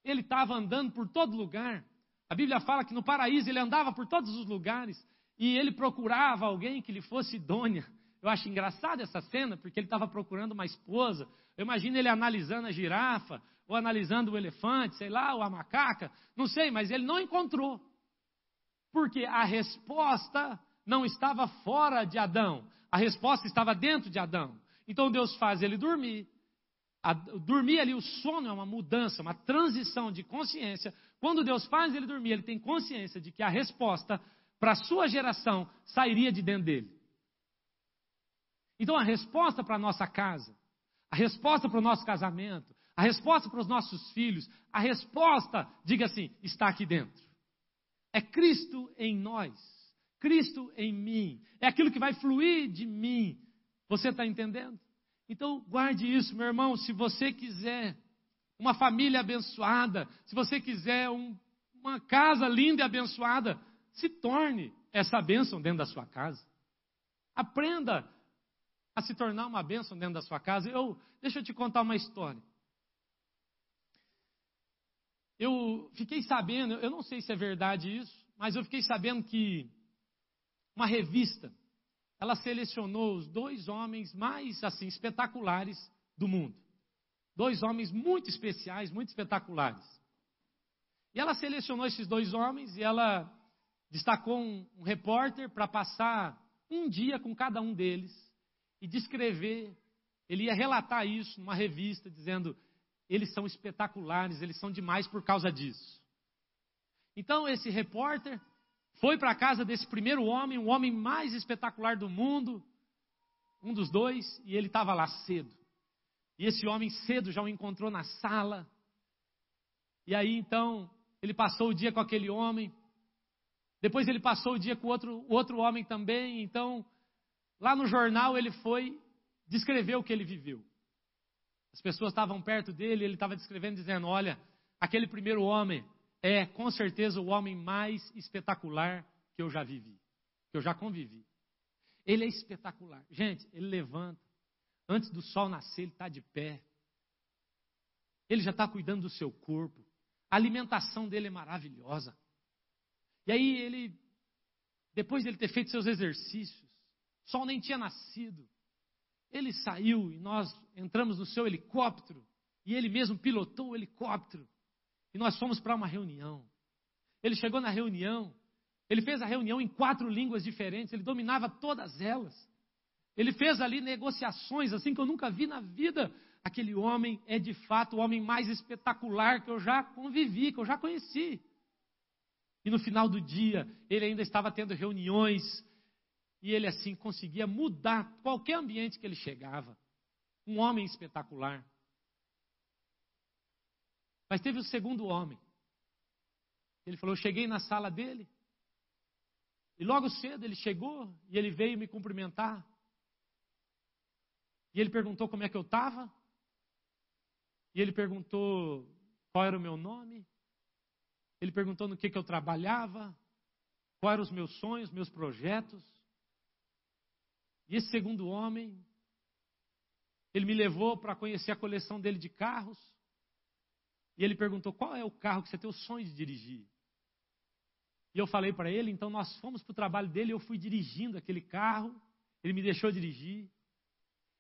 ele estava andando por todo lugar. A Bíblia fala que no paraíso ele andava por todos os lugares e ele procurava alguém que lhe fosse idônea. Eu acho engraçado essa cena, porque ele estava procurando uma esposa. Eu imagino ele analisando a girafa, ou analisando o elefante, sei lá, ou a macaca, não sei, mas ele não encontrou. Porque a resposta não estava fora de Adão, a resposta estava dentro de Adão. Então Deus faz ele dormir. A, dormir ali, o sono é uma mudança, uma transição de consciência. Quando Deus faz ele dormir, ele tem consciência de que a resposta para a sua geração sairia de dentro dele. Então a resposta para a nossa casa, a resposta para o nosso casamento, a resposta para os nossos filhos, a resposta, diga assim, está aqui dentro. É Cristo em nós, Cristo em mim, é aquilo que vai fluir de mim, você está entendendo? Então, guarde isso, meu irmão. Se você quiser uma família abençoada, se você quiser um, uma casa linda e abençoada, se torne essa bênção dentro da sua casa. Aprenda a se tornar uma bênção dentro da sua casa. Eu, deixa eu te contar uma história. Eu fiquei sabendo, eu não sei se é verdade isso, mas eu fiquei sabendo que uma revista ela selecionou os dois homens mais assim espetaculares do mundo. Dois homens muito especiais, muito espetaculares. E ela selecionou esses dois homens e ela destacou um, um repórter para passar um dia com cada um deles e descrever. Ele ia relatar isso numa revista, dizendo: eles são espetaculares, eles são demais por causa disso. Então, esse repórter foi para a casa desse primeiro homem, o homem mais espetacular do mundo, um dos dois, e ele estava lá cedo. E esse homem cedo já o encontrou na sala. E aí então, ele passou o dia com aquele homem. Depois ele passou o dia com outro, outro homem também. Então, lá no jornal ele foi descrever o que ele viveu. As pessoas estavam perto dele, ele estava descrevendo, dizendo: Olha, aquele primeiro homem é com certeza o homem mais espetacular que eu já vivi, que eu já convivi. Ele é espetacular. Gente, ele levanta. Antes do sol nascer, ele está de pé. Ele já está cuidando do seu corpo. A alimentação dele é maravilhosa. E aí ele, depois de ele ter feito seus exercícios, o sol nem tinha nascido. Ele saiu e nós entramos no seu helicóptero. E ele mesmo pilotou o helicóptero. E nós fomos para uma reunião. Ele chegou na reunião, ele fez a reunião em quatro línguas diferentes, ele dominava todas elas. Ele fez ali negociações assim que eu nunca vi na vida. Aquele homem é de fato o homem mais espetacular que eu já convivi, que eu já conheci. E no final do dia, ele ainda estava tendo reuniões e ele assim conseguia mudar qualquer ambiente que ele chegava. Um homem espetacular. Mas teve o segundo homem. Ele falou: Eu cheguei na sala dele. E logo cedo ele chegou e ele veio me cumprimentar. E ele perguntou como é que eu estava. E ele perguntou qual era o meu nome. Ele perguntou no que, que eu trabalhava, quais eram os meus sonhos, meus projetos. E esse segundo homem, ele me levou para conhecer a coleção dele de carros. E ele perguntou: qual é o carro que você tem o sonho de dirigir? E eu falei para ele, então nós fomos para o trabalho dele, eu fui dirigindo aquele carro, ele me deixou dirigir.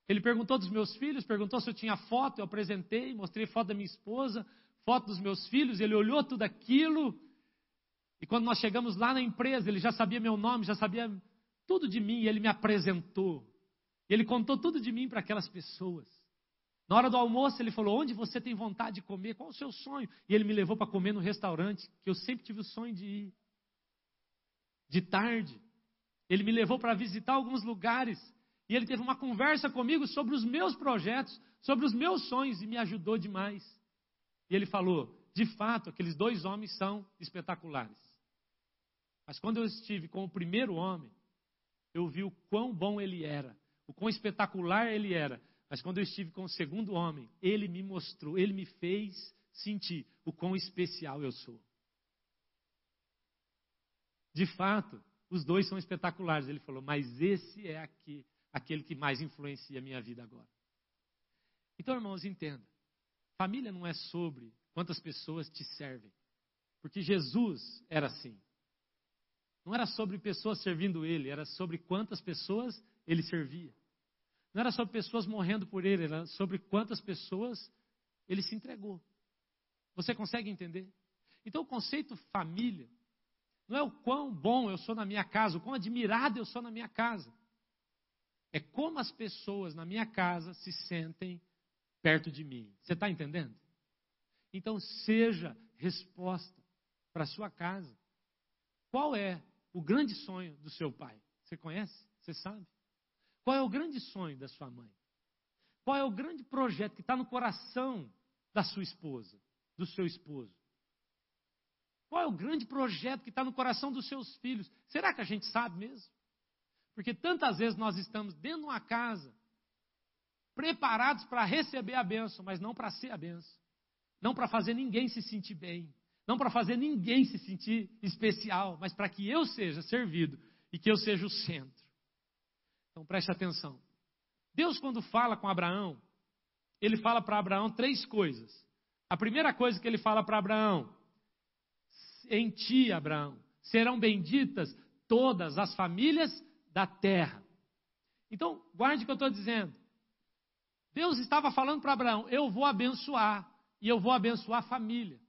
Ele perguntou dos meus filhos, perguntou se eu tinha foto, eu apresentei, mostrei foto da minha esposa, foto dos meus filhos, ele olhou tudo aquilo. E quando nós chegamos lá na empresa, ele já sabia meu nome, já sabia tudo de mim, e ele me apresentou. E ele contou tudo de mim para aquelas pessoas. Na hora do almoço, ele falou: Onde você tem vontade de comer? Qual o seu sonho? E ele me levou para comer no restaurante, que eu sempre tive o sonho de ir de tarde. Ele me levou para visitar alguns lugares. E ele teve uma conversa comigo sobre os meus projetos, sobre os meus sonhos, e me ajudou demais. E ele falou: de fato, aqueles dois homens são espetaculares. Mas quando eu estive com o primeiro homem, eu vi o quão bom ele era, o quão espetacular ele era. Mas quando eu estive com o segundo homem, ele me mostrou, ele me fez sentir o quão especial eu sou. De fato, os dois são espetaculares. Ele falou, mas esse é aqui, aquele que mais influencia a minha vida agora. Então, irmãos, entenda. Família não é sobre quantas pessoas te servem. Porque Jesus era assim. Não era sobre pessoas servindo ele, era sobre quantas pessoas ele servia. Não era sobre pessoas morrendo por ele, era sobre quantas pessoas ele se entregou. Você consegue entender? Então, o conceito família não é o quão bom eu sou na minha casa, o quão admirado eu sou na minha casa. É como as pessoas na minha casa se sentem perto de mim. Você está entendendo? Então, seja resposta para a sua casa. Qual é o grande sonho do seu pai? Você conhece? Você sabe? Qual é o grande sonho da sua mãe? Qual é o grande projeto que está no coração da sua esposa, do seu esposo? Qual é o grande projeto que está no coração dos seus filhos? Será que a gente sabe mesmo? Porque tantas vezes nós estamos dentro de uma casa, preparados para receber a benção, mas não para ser a benção. Não para fazer ninguém se sentir bem. Não para fazer ninguém se sentir especial, mas para que eu seja servido e que eu seja o centro. Então preste atenção. Deus, quando fala com Abraão, ele fala para Abraão três coisas. A primeira coisa que ele fala para Abraão, em ti, Abraão, serão benditas todas as famílias da terra. Então, guarde o que eu estou dizendo. Deus estava falando para Abraão: eu vou abençoar, e eu vou abençoar a família.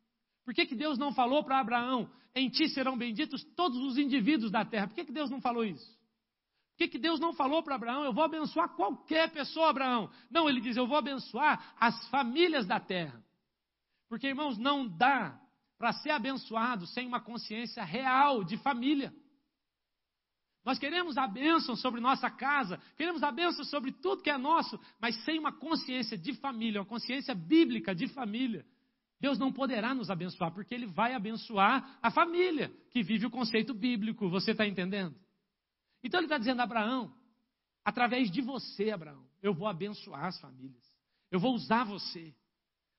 Por que, que Deus não falou para Abraão: em ti serão benditos todos os indivíduos da terra? Por que, que Deus não falou isso? Que, que Deus não falou para Abraão: eu vou abençoar qualquer pessoa, Abraão? Não, ele diz: eu vou abençoar as famílias da terra. Porque, irmãos, não dá para ser abençoado sem uma consciência real de família. Nós queremos a bênção sobre nossa casa, queremos a bênção sobre tudo que é nosso, mas sem uma consciência de família, uma consciência bíblica de família. Deus não poderá nos abençoar, porque Ele vai abençoar a família que vive o conceito bíblico. Você está entendendo? Então Ele está dizendo a Abraão: através de você, Abraão, eu vou abençoar as famílias, eu vou usar você.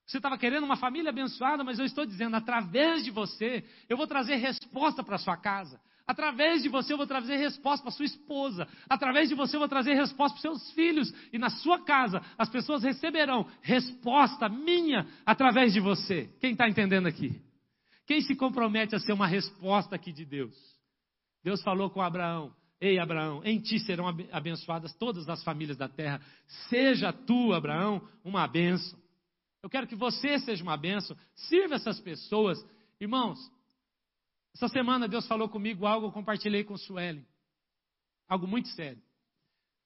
Você estava querendo uma família abençoada, mas eu estou dizendo, através de você, eu vou trazer resposta para sua casa. Através de você eu vou trazer resposta para sua esposa. Através de você eu vou trazer resposta para seus filhos. E na sua casa as pessoas receberão resposta minha através de você. Quem está entendendo aqui? Quem se compromete a ser uma resposta aqui de Deus? Deus falou com Abraão: Ei, Abraão, em ti serão abençoadas todas as famílias da terra. Seja tu, Abraão, uma bênção. Eu quero que você seja uma bênção. Sirva essas pessoas. Irmãos, essa semana Deus falou comigo algo, eu compartilhei com Suelen. Algo muito sério.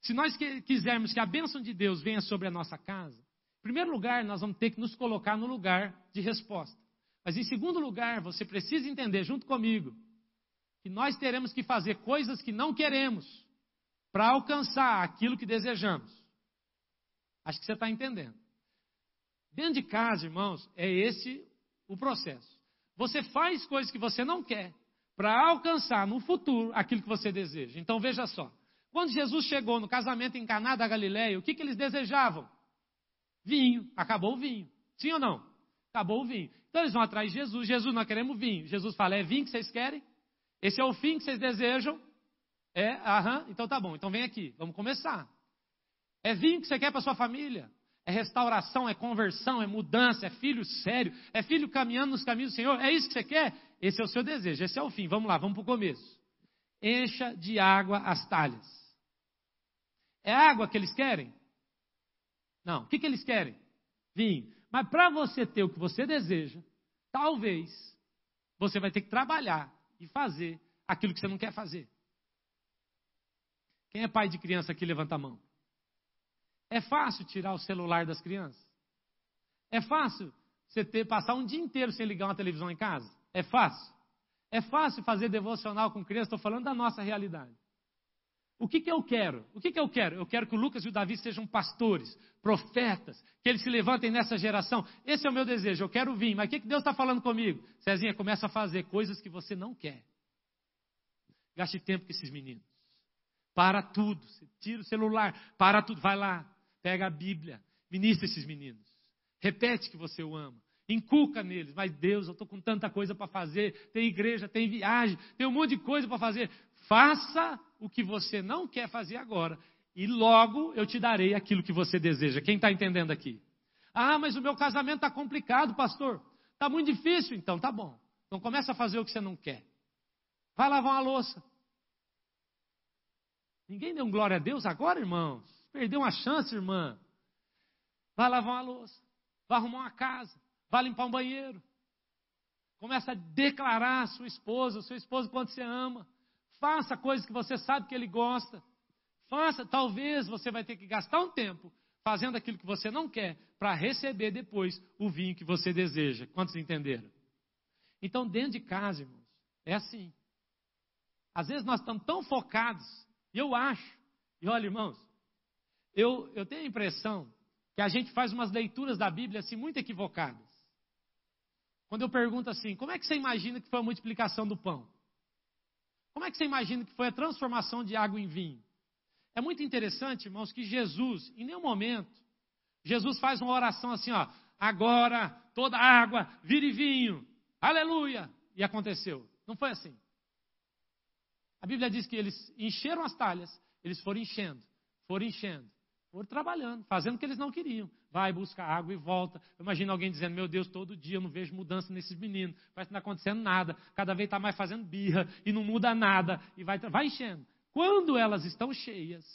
Se nós quisermos que a bênção de Deus venha sobre a nossa casa, em primeiro lugar, nós vamos ter que nos colocar no lugar de resposta. Mas em segundo lugar, você precisa entender junto comigo que nós teremos que fazer coisas que não queremos para alcançar aquilo que desejamos. Acho que você está entendendo. Dentro de casa, irmãos, é esse o processo. Você faz coisas que você não quer para alcançar no futuro aquilo que você deseja. Então veja só. Quando Jesus chegou no casamento em Caná da Galileia, o que, que eles desejavam? Vinho. Acabou o vinho. Sim ou não? Acabou o vinho. Então eles vão atrás de Jesus. Jesus, nós queremos vinho. Jesus fala: é vinho que vocês querem? Esse é o fim que vocês desejam? É, aham, então tá bom. Então vem aqui, vamos começar. É vinho que você quer para sua família? É restauração, é conversão, é mudança, é filho sério, é filho caminhando nos caminhos do Senhor. É isso que você quer? Esse é o seu desejo, esse é o fim. Vamos lá, vamos para o começo. Encha de água as talhas. É água que eles querem? Não. O que, que eles querem? Vinho. Mas para você ter o que você deseja, talvez você vai ter que trabalhar e fazer aquilo que você não quer fazer. Quem é pai de criança aqui, levanta a mão. É fácil tirar o celular das crianças? É fácil você ter, passar um dia inteiro sem ligar uma televisão em casa? É fácil? É fácil fazer devocional com criança? Estou falando da nossa realidade. O que, que eu quero? O que, que eu quero? Eu quero que o Lucas e o Davi sejam pastores, profetas, que eles se levantem nessa geração. Esse é o meu desejo, eu quero vir. Mas o que, que Deus está falando comigo? Cezinha, começa a fazer coisas que você não quer. Gaste tempo com esses meninos. Para tudo. Você tira o celular, para tudo. Vai lá, Pega a Bíblia, ministra esses meninos. Repete que você o ama. Inculca neles. Mas Deus, eu estou com tanta coisa para fazer. Tem igreja, tem viagem, tem um monte de coisa para fazer. Faça o que você não quer fazer agora. E logo eu te darei aquilo que você deseja. Quem está entendendo aqui? Ah, mas o meu casamento está complicado, pastor. Está muito difícil. Então tá bom. Então começa a fazer o que você não quer. Vai lavar uma louça. Ninguém deu um glória a Deus agora, irmãos? Perdeu uma chance, irmã. Vai lavar uma louça, vai arrumar uma casa, vai limpar um banheiro. Começa a declarar a sua esposa, o seu esposo quanto você ama. Faça coisas que você sabe que ele gosta. Faça, talvez você vai ter que gastar um tempo fazendo aquilo que você não quer para receber depois o vinho que você deseja. Quantos entenderam? Então, dentro de casa, irmãos, é assim. Às vezes nós estamos tão focados, e eu acho, e olha, irmãos, eu, eu tenho a impressão que a gente faz umas leituras da Bíblia assim muito equivocadas. Quando eu pergunto assim, como é que você imagina que foi a multiplicação do pão? Como é que você imagina que foi a transformação de água em vinho? É muito interessante, irmãos, que Jesus, em nenhum momento, Jesus faz uma oração assim, ó, agora toda água vire vinho, aleluia, e aconteceu. Não foi assim. A Bíblia diz que eles encheram as talhas, eles foram enchendo, foram enchendo, foram trabalhando, fazendo o que eles não queriam. Vai, busca água e volta. Imagina alguém dizendo: Meu Deus, todo dia eu não vejo mudança nesses meninos. Parece que não está acontecendo nada. Cada vez está mais fazendo birra e não muda nada. E vai, vai enchendo. Quando elas estão cheias,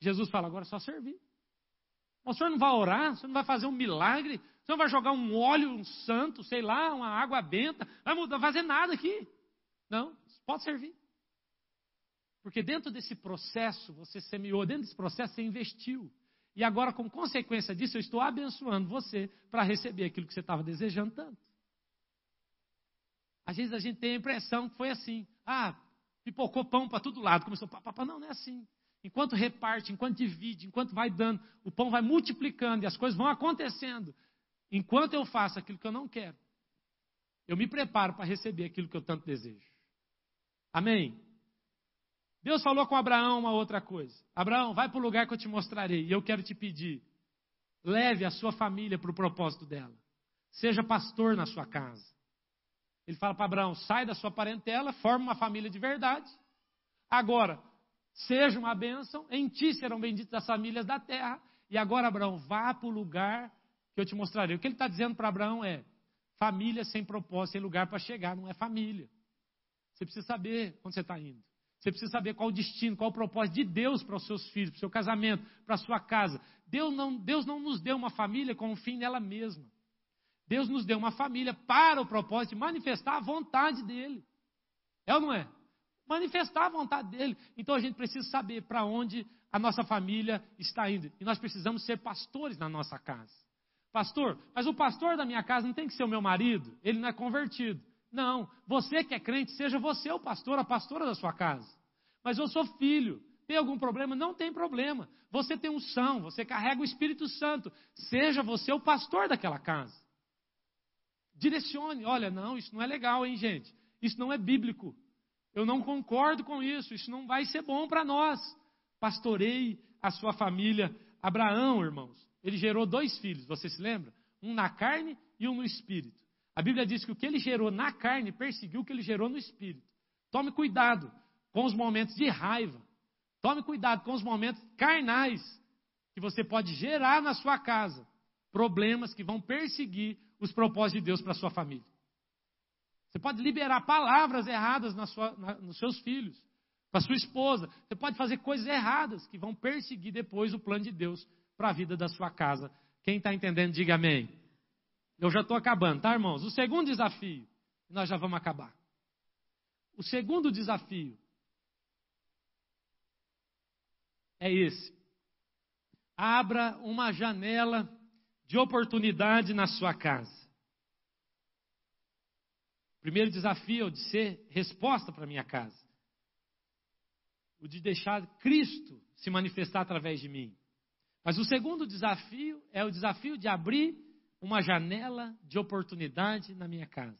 Jesus fala: Agora é só servir. O senhor não vai orar? O senhor não vai fazer um milagre? O senhor não vai jogar um óleo, um santo, sei lá, uma água benta? Vai mudar, fazer nada aqui. Não, pode servir. Porque dentro desse processo você semeou, dentro desse processo você investiu. E agora, como consequência disso, eu estou abençoando você para receber aquilo que você estava desejando tanto. Às vezes a gente tem a impressão que foi assim. Ah, pipocou pão para todo lado. Começou, papá, não, não é assim. Enquanto reparte, enquanto divide, enquanto vai dando, o pão vai multiplicando e as coisas vão acontecendo. Enquanto eu faço aquilo que eu não quero, eu me preparo para receber aquilo que eu tanto desejo. Amém? Deus falou com Abraão uma outra coisa. Abraão, vai para o lugar que eu te mostrarei. E eu quero te pedir: leve a sua família para o propósito dela. Seja pastor na sua casa. Ele fala para Abraão: sai da sua parentela, forma uma família de verdade. Agora, seja uma bênção, em ti serão benditas as famílias da terra. E agora, Abraão, vá para o lugar que eu te mostrarei. O que ele está dizendo para Abraão é: família sem propósito, sem lugar para chegar, não é família. Você precisa saber onde você está indo. Você precisa saber qual o destino, qual o propósito de Deus para os seus filhos, para o seu casamento, para a sua casa. Deus não, Deus não nos deu uma família com um fim nela mesma. Deus nos deu uma família para o propósito de manifestar a vontade dele. É ou não é? Manifestar a vontade dele. Então a gente precisa saber para onde a nossa família está indo. E nós precisamos ser pastores na nossa casa. Pastor, mas o pastor da minha casa não tem que ser o meu marido, ele não é convertido. Não, você que é crente, seja você o pastor, a pastora da sua casa. Mas eu sou filho, tem algum problema? Não tem problema. Você tem unção, você carrega o Espírito Santo. Seja você o pastor daquela casa. Direcione. Olha, não, isso não é legal, hein, gente? Isso não é bíblico. Eu não concordo com isso. Isso não vai ser bom para nós. Pastorei a sua família. Abraão, irmãos, ele gerou dois filhos, você se lembra? um na carne e um no espírito. A Bíblia diz que o que ele gerou na carne perseguiu o que ele gerou no espírito. Tome cuidado com os momentos de raiva. Tome cuidado com os momentos carnais que você pode gerar na sua casa. Problemas que vão perseguir os propósitos de Deus para sua família. Você pode liberar palavras erradas na sua, na, nos seus filhos, para sua esposa. Você pode fazer coisas erradas que vão perseguir depois o plano de Deus para a vida da sua casa. Quem está entendendo, diga amém. Eu já estou acabando, tá, irmãos? O segundo desafio, nós já vamos acabar. O segundo desafio é esse. Abra uma janela de oportunidade na sua casa. O primeiro desafio é o de ser resposta para minha casa. O de deixar Cristo se manifestar através de mim. Mas o segundo desafio é o desafio de abrir uma janela de oportunidade na minha casa.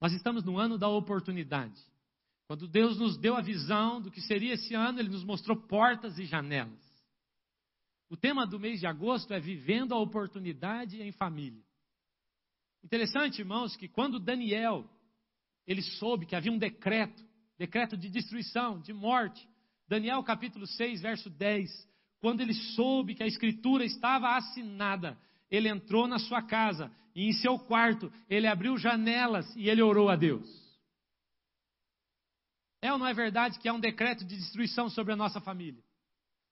Nós estamos no ano da oportunidade. Quando Deus nos deu a visão do que seria esse ano, Ele nos mostrou portas e janelas. O tema do mês de agosto é Vivendo a Oportunidade em Família. Interessante, irmãos, que quando Daniel ele soube que havia um decreto, decreto de destruição, de morte, Daniel capítulo 6, verso 10, quando ele soube que a escritura estava assinada, ele entrou na sua casa e em seu quarto ele abriu janelas e ele orou a Deus. É ou não é verdade que há um decreto de destruição sobre a nossa família?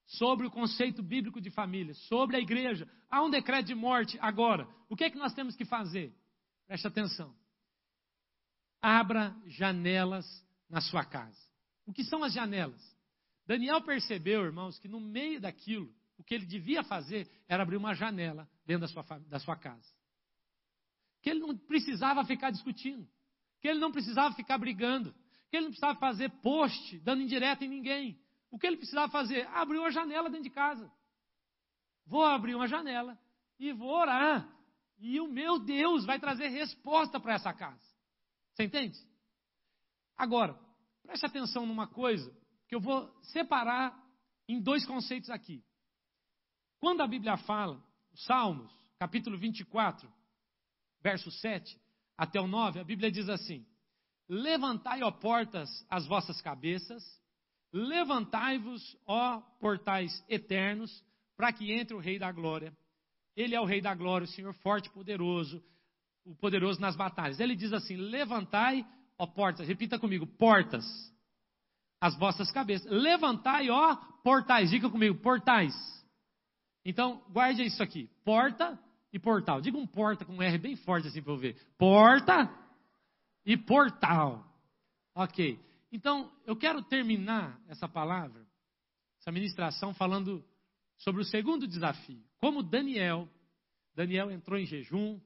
Sobre o conceito bíblico de família, sobre a igreja. Há um decreto de morte agora. O que é que nós temos que fazer? Preste atenção. Abra janelas na sua casa. O que são as janelas? Daniel percebeu, irmãos, que no meio daquilo, o que ele devia fazer era abrir uma janela dentro da sua, da sua casa. Que ele não precisava ficar discutindo, que ele não precisava ficar brigando, que ele não precisava fazer post dando indireta em ninguém. O que ele precisava fazer? Abrir uma janela dentro de casa. Vou abrir uma janela e vou orar. E o meu Deus vai trazer resposta para essa casa. Você entende? Agora, preste atenção numa coisa que eu vou separar em dois conceitos aqui. Quando a Bíblia fala, Salmos, capítulo 24, verso 7 até o 9, a Bíblia diz assim: Levantai, ó portas, as vossas cabeças, levantai-vos, ó portais eternos, para que entre o Rei da Glória. Ele é o Rei da Glória, o Senhor forte e poderoso, o poderoso nas batalhas. Ele diz assim: Levantai, ó portas, repita comigo, portas, as vossas cabeças. Levantai, ó portais, diga comigo, portais. Então, guarde isso aqui: porta e portal. Diga um porta com um R bem forte assim para eu ver. Porta e portal. Ok. Então, eu quero terminar essa palavra, essa ministração, falando sobre o segundo desafio. Como Daniel, Daniel entrou em jejum,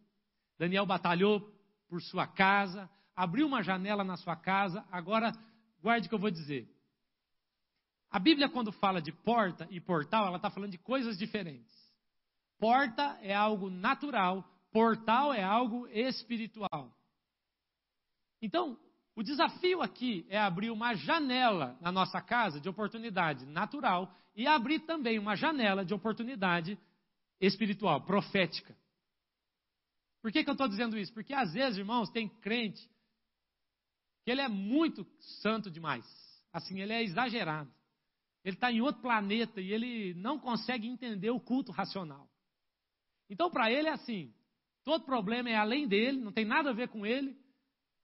Daniel batalhou por sua casa, abriu uma janela na sua casa. Agora, guarde o que eu vou dizer. A Bíblia, quando fala de porta e portal, ela está falando de coisas diferentes. Porta é algo natural, portal é algo espiritual. Então, o desafio aqui é abrir uma janela na nossa casa de oportunidade natural e abrir também uma janela de oportunidade espiritual, profética. Por que, que eu estou dizendo isso? Porque às vezes, irmãos, tem crente que ele é muito santo demais. Assim, ele é exagerado. Ele está em outro planeta e ele não consegue entender o culto racional. Então, para ele é assim: todo problema é além dele, não tem nada a ver com ele,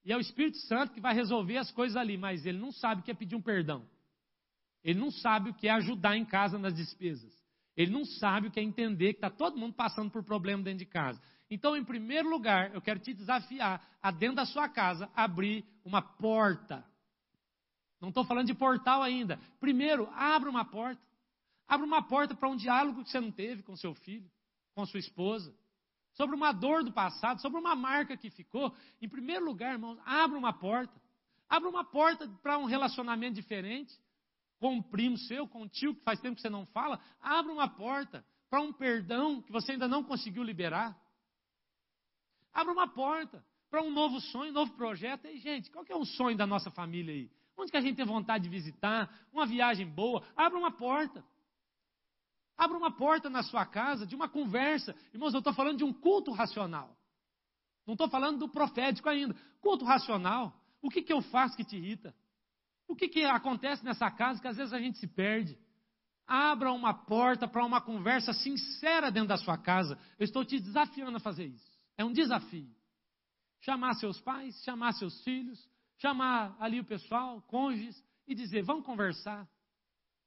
e é o Espírito Santo que vai resolver as coisas ali, mas ele não sabe o que é pedir um perdão. Ele não sabe o que é ajudar em casa nas despesas. Ele não sabe o que é entender que está todo mundo passando por problema dentro de casa. Então, em primeiro lugar, eu quero te desafiar a dentro da sua casa abrir uma porta não estou falando de portal ainda. Primeiro, abra uma porta. Abra uma porta para um diálogo que você não teve com seu filho, com sua esposa, sobre uma dor do passado, sobre uma marca que ficou. Em primeiro lugar, irmãos, abra uma porta. Abra uma porta para um relacionamento diferente, com um primo seu, com um tio que faz tempo que você não fala. Abra uma porta para um perdão que você ainda não conseguiu liberar. Abra uma porta para um novo sonho, um novo projeto. E, gente, qual que é o sonho da nossa família aí? Onde que a gente tem vontade de visitar? Uma viagem boa? Abra uma porta. Abra uma porta na sua casa de uma conversa. Irmãos, eu estou falando de um culto racional. Não estou falando do profético ainda. Culto racional. O que, que eu faço que te irrita? O que, que acontece nessa casa que às vezes a gente se perde? Abra uma porta para uma conversa sincera dentro da sua casa. Eu estou te desafiando a fazer isso. É um desafio. Chamar seus pais, chamar seus filhos, chamar ali o pessoal, cônjuges, e dizer: vamos conversar.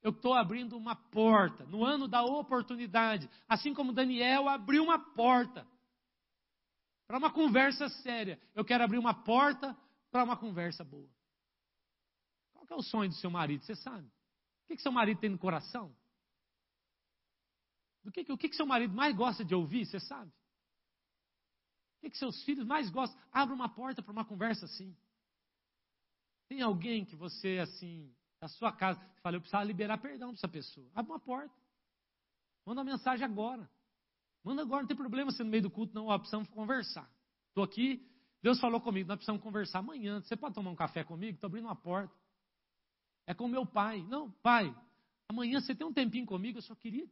Eu estou abrindo uma porta no ano da oportunidade, assim como Daniel abriu uma porta para uma conversa séria. Eu quero abrir uma porta para uma conversa boa. Qual é o sonho do seu marido? Você sabe? O que, que seu marido tem no coração? Do que, o que, que seu marido mais gosta de ouvir? Você sabe? O que, que seus filhos mais gostam? Abra uma porta para uma conversa assim. Tem alguém que você, assim, da sua casa, fala, eu precisava liberar perdão para essa pessoa. Abre uma porta. Manda uma mensagem agora. Manda agora, não tem problema ser no meio do culto, não. Ó, precisamos conversar. Estou aqui, Deus falou comigo, nós precisamos conversar amanhã. Você pode tomar um café comigo? Estou abrindo uma porta. É com meu pai. Não, pai, amanhã você tem um tempinho comigo, eu só queria,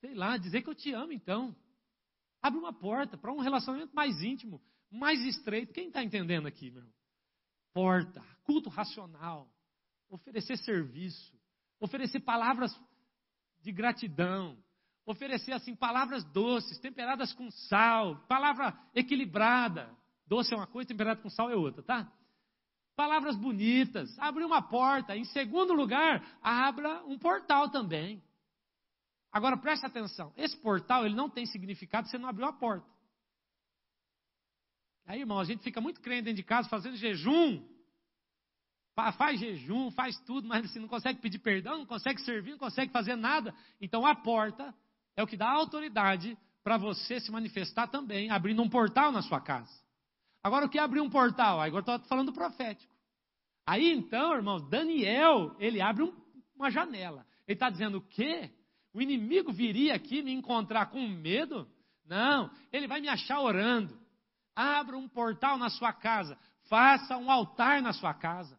sei lá, dizer que eu te amo, então. Abre uma porta para um relacionamento mais íntimo, mais estreito. Quem está entendendo aqui, meu? Porta, culto racional oferecer serviço, oferecer palavras de gratidão, oferecer assim palavras doces, temperadas com sal, palavra equilibrada. Doce é uma coisa, temperada com sal é outra, tá? Palavras bonitas, abrir uma porta. Em segundo lugar, abra um portal também. Agora preste atenção, esse portal ele não tem significado se você não abriu a porta. Aí, irmão, a gente fica muito crente dentro de casa fazendo jejum faz jejum, faz tudo, mas você não consegue pedir perdão, não consegue servir, não consegue fazer nada. Então a porta é o que dá autoridade para você se manifestar também, abrindo um portal na sua casa. Agora o que é abrir um portal? Agora estou falando do profético. Aí então, irmãos, Daniel, ele abre um, uma janela. Ele está dizendo o quê? O inimigo viria aqui me encontrar com medo? Não, ele vai me achar orando. Abra um portal na sua casa. Faça um altar na sua casa.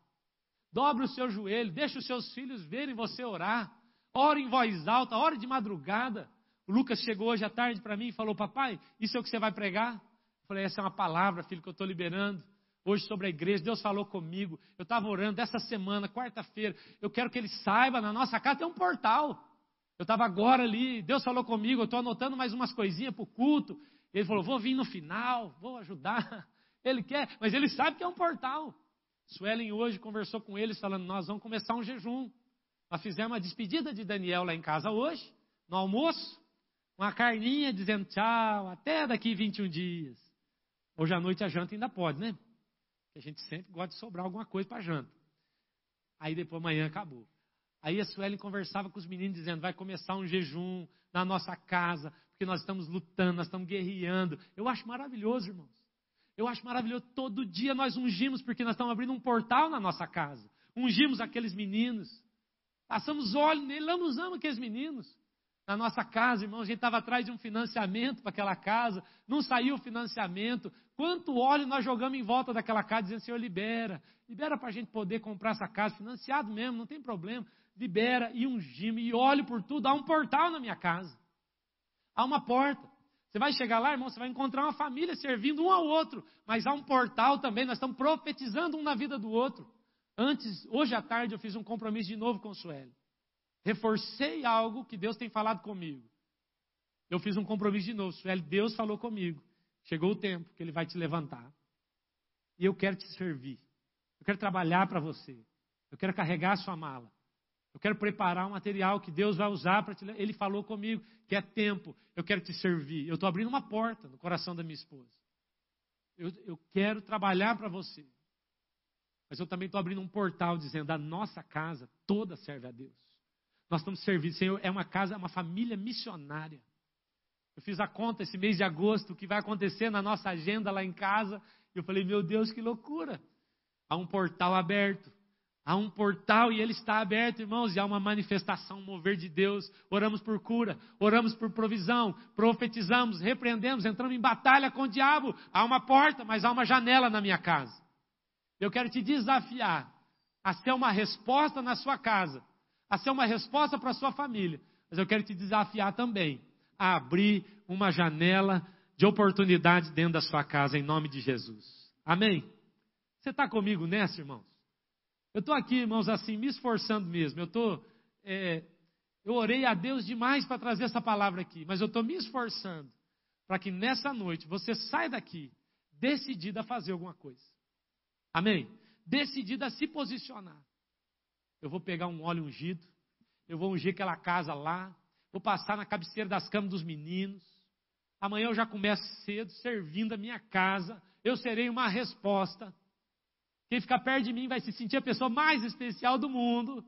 Dobre o seu joelho, deixe os seus filhos verem você orar. Ore em voz alta, ore de madrugada. O Lucas chegou hoje à tarde para mim e falou: Papai, isso é o que você vai pregar? Eu falei: Essa é uma palavra, filho, que eu estou liberando. Hoje sobre a igreja, Deus falou comigo. Eu estava orando essa semana, quarta-feira. Eu quero que ele saiba, na nossa casa tem um portal. Eu estava agora ali, Deus falou comigo, eu estou anotando mais umas coisinhas para o culto. Ele falou: Vou vir no final, vou ajudar. <laughs> Ele quer, mas ele sabe que é um portal. Suelen hoje conversou com eles falando: Nós vamos começar um jejum. Nós fizemos uma despedida de Daniel lá em casa hoje, no almoço, uma carninha dizendo tchau, até daqui 21 dias. Hoje à noite a janta ainda pode, né? A gente sempre gosta de sobrar alguma coisa para janta. Aí depois amanhã acabou. Aí a Suelen conversava com os meninos dizendo: vai começar um jejum na nossa casa, porque nós estamos lutando, nós estamos guerreando. Eu acho maravilhoso, irmãos. Eu acho maravilhoso. Todo dia nós ungimos, porque nós estamos abrindo um portal na nossa casa. Ungimos aqueles meninos. Passamos óleo nele, nós usamos aqueles meninos. Na nossa casa, irmão, a gente estava atrás de um financiamento para aquela casa, não saiu o financiamento. Quanto óleo nós jogamos em volta daquela casa, dizendo, Senhor, libera. Libera para a gente poder comprar essa casa, financiado mesmo, não tem problema. Libera e ungimos, e óleo por tudo. Há um portal na minha casa. Há uma porta. Você vai chegar lá, irmão, você vai encontrar uma família servindo um ao outro, mas há um portal também, nós estamos profetizando um na vida do outro. Antes, hoje à tarde, eu fiz um compromisso de novo com o Sueli. Reforcei algo que Deus tem falado comigo. Eu fiz um compromisso de novo, Sueli, Deus falou comigo. Chegou o tempo que Ele vai te levantar. E eu quero te servir. Eu quero trabalhar para você. Eu quero carregar a sua mala. Eu quero preparar um material que Deus vai usar para te. Ele falou comigo que é tempo. Eu quero te servir. Eu estou abrindo uma porta no coração da minha esposa. Eu, eu quero trabalhar para você. Mas eu também estou abrindo um portal dizendo: a nossa casa toda serve a Deus. Nós estamos servindo. Senhor, é uma casa, é uma família missionária. Eu fiz a conta esse mês de agosto, o que vai acontecer na nossa agenda lá em casa. E eu falei: meu Deus, que loucura! Há um portal aberto. Há um portal e ele está aberto, irmãos, e há uma manifestação, um mover de Deus. Oramos por cura, oramos por provisão, profetizamos, repreendemos, entramos em batalha com o diabo. Há uma porta, mas há uma janela na minha casa. Eu quero te desafiar a ser uma resposta na sua casa, a ser uma resposta para a sua família. Mas eu quero te desafiar também a abrir uma janela de oportunidade dentro da sua casa, em nome de Jesus. Amém? Você está comigo nessa, irmãos? Eu estou aqui, irmãos, assim, me esforçando mesmo. Eu estou. É, eu orei a Deus demais para trazer essa palavra aqui, mas eu estou me esforçando para que nessa noite você saia daqui decidida a fazer alguma coisa. Amém? Decidida a se posicionar. Eu vou pegar um óleo ungido, eu vou ungir aquela casa lá, vou passar na cabeceira das camas dos meninos. Amanhã eu já começo cedo, servindo a minha casa. Eu serei uma resposta. Quem ficar perto de mim vai se sentir a pessoa mais especial do mundo.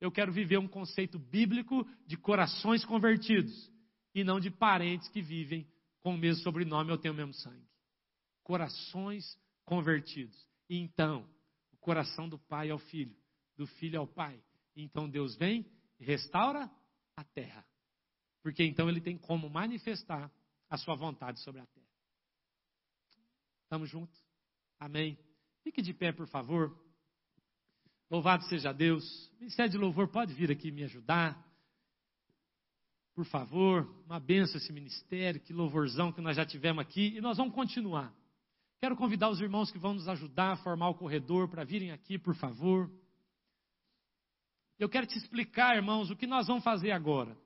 Eu quero viver um conceito bíblico de corações convertidos e não de parentes que vivem com o mesmo sobrenome ou têm o mesmo sangue. Corações convertidos. E então, o coração do pai ao filho, do filho ao pai. E então Deus vem e restaura a terra. Porque então ele tem como manifestar a sua vontade sobre a terra. Estamos juntos? Amém. Fique de pé, por favor. Louvado seja Deus. Ministério de Louvor pode vir aqui me ajudar. Por favor, uma benção esse ministério, que louvorzão que nós já tivemos aqui. E nós vamos continuar. Quero convidar os irmãos que vão nos ajudar a formar o corredor para virem aqui, por favor. Eu quero te explicar, irmãos, o que nós vamos fazer agora.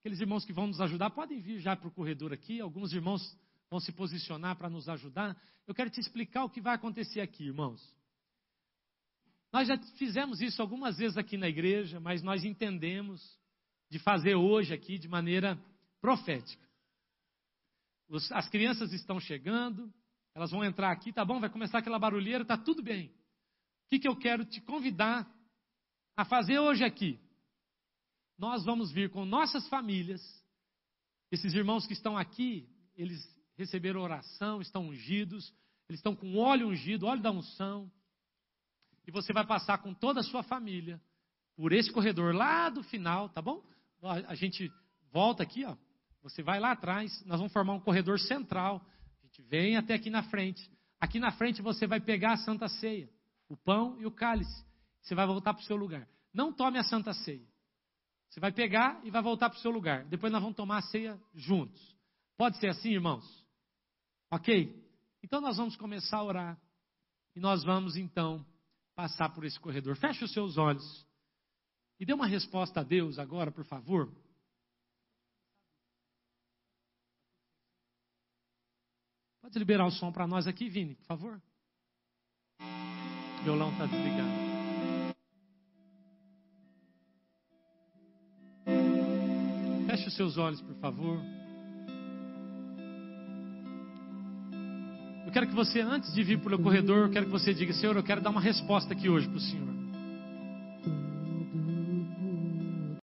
Aqueles irmãos que vão nos ajudar podem vir já para o corredor aqui. Alguns irmãos vão se posicionar para nos ajudar. Eu quero te explicar o que vai acontecer aqui, irmãos. Nós já fizemos isso algumas vezes aqui na igreja, mas nós entendemos de fazer hoje aqui de maneira profética. as crianças estão chegando, elas vão entrar aqui, tá bom? Vai começar aquela barulheira, tá tudo bem. O que, que eu quero te convidar a fazer hoje aqui? Nós vamos vir com nossas famílias. Esses irmãos que estão aqui, eles receberam oração, estão ungidos, eles estão com óleo ungido, óleo da unção. E você vai passar com toda a sua família por esse corredor lá do final, tá bom? A gente volta aqui, ó. Você vai lá atrás, nós vamos formar um corredor central. A gente vem até aqui na frente. Aqui na frente você vai pegar a Santa Ceia, o pão e o cálice. Você vai voltar para o seu lugar. Não tome a Santa Ceia. Você vai pegar e vai voltar para o seu lugar. Depois nós vamos tomar a ceia juntos. Pode ser assim, irmãos? Ok? Então nós vamos começar a orar. E nós vamos então passar por esse corredor. Feche os seus olhos. E dê uma resposta a Deus agora, por favor. Pode liberar o som para nós aqui, Vini, por favor? O violão está desligado. Feche os seus olhos, por favor. Eu quero que você, antes de vir para o corredor, eu quero que você diga, Senhor, eu quero dar uma resposta aqui hoje para o Senhor.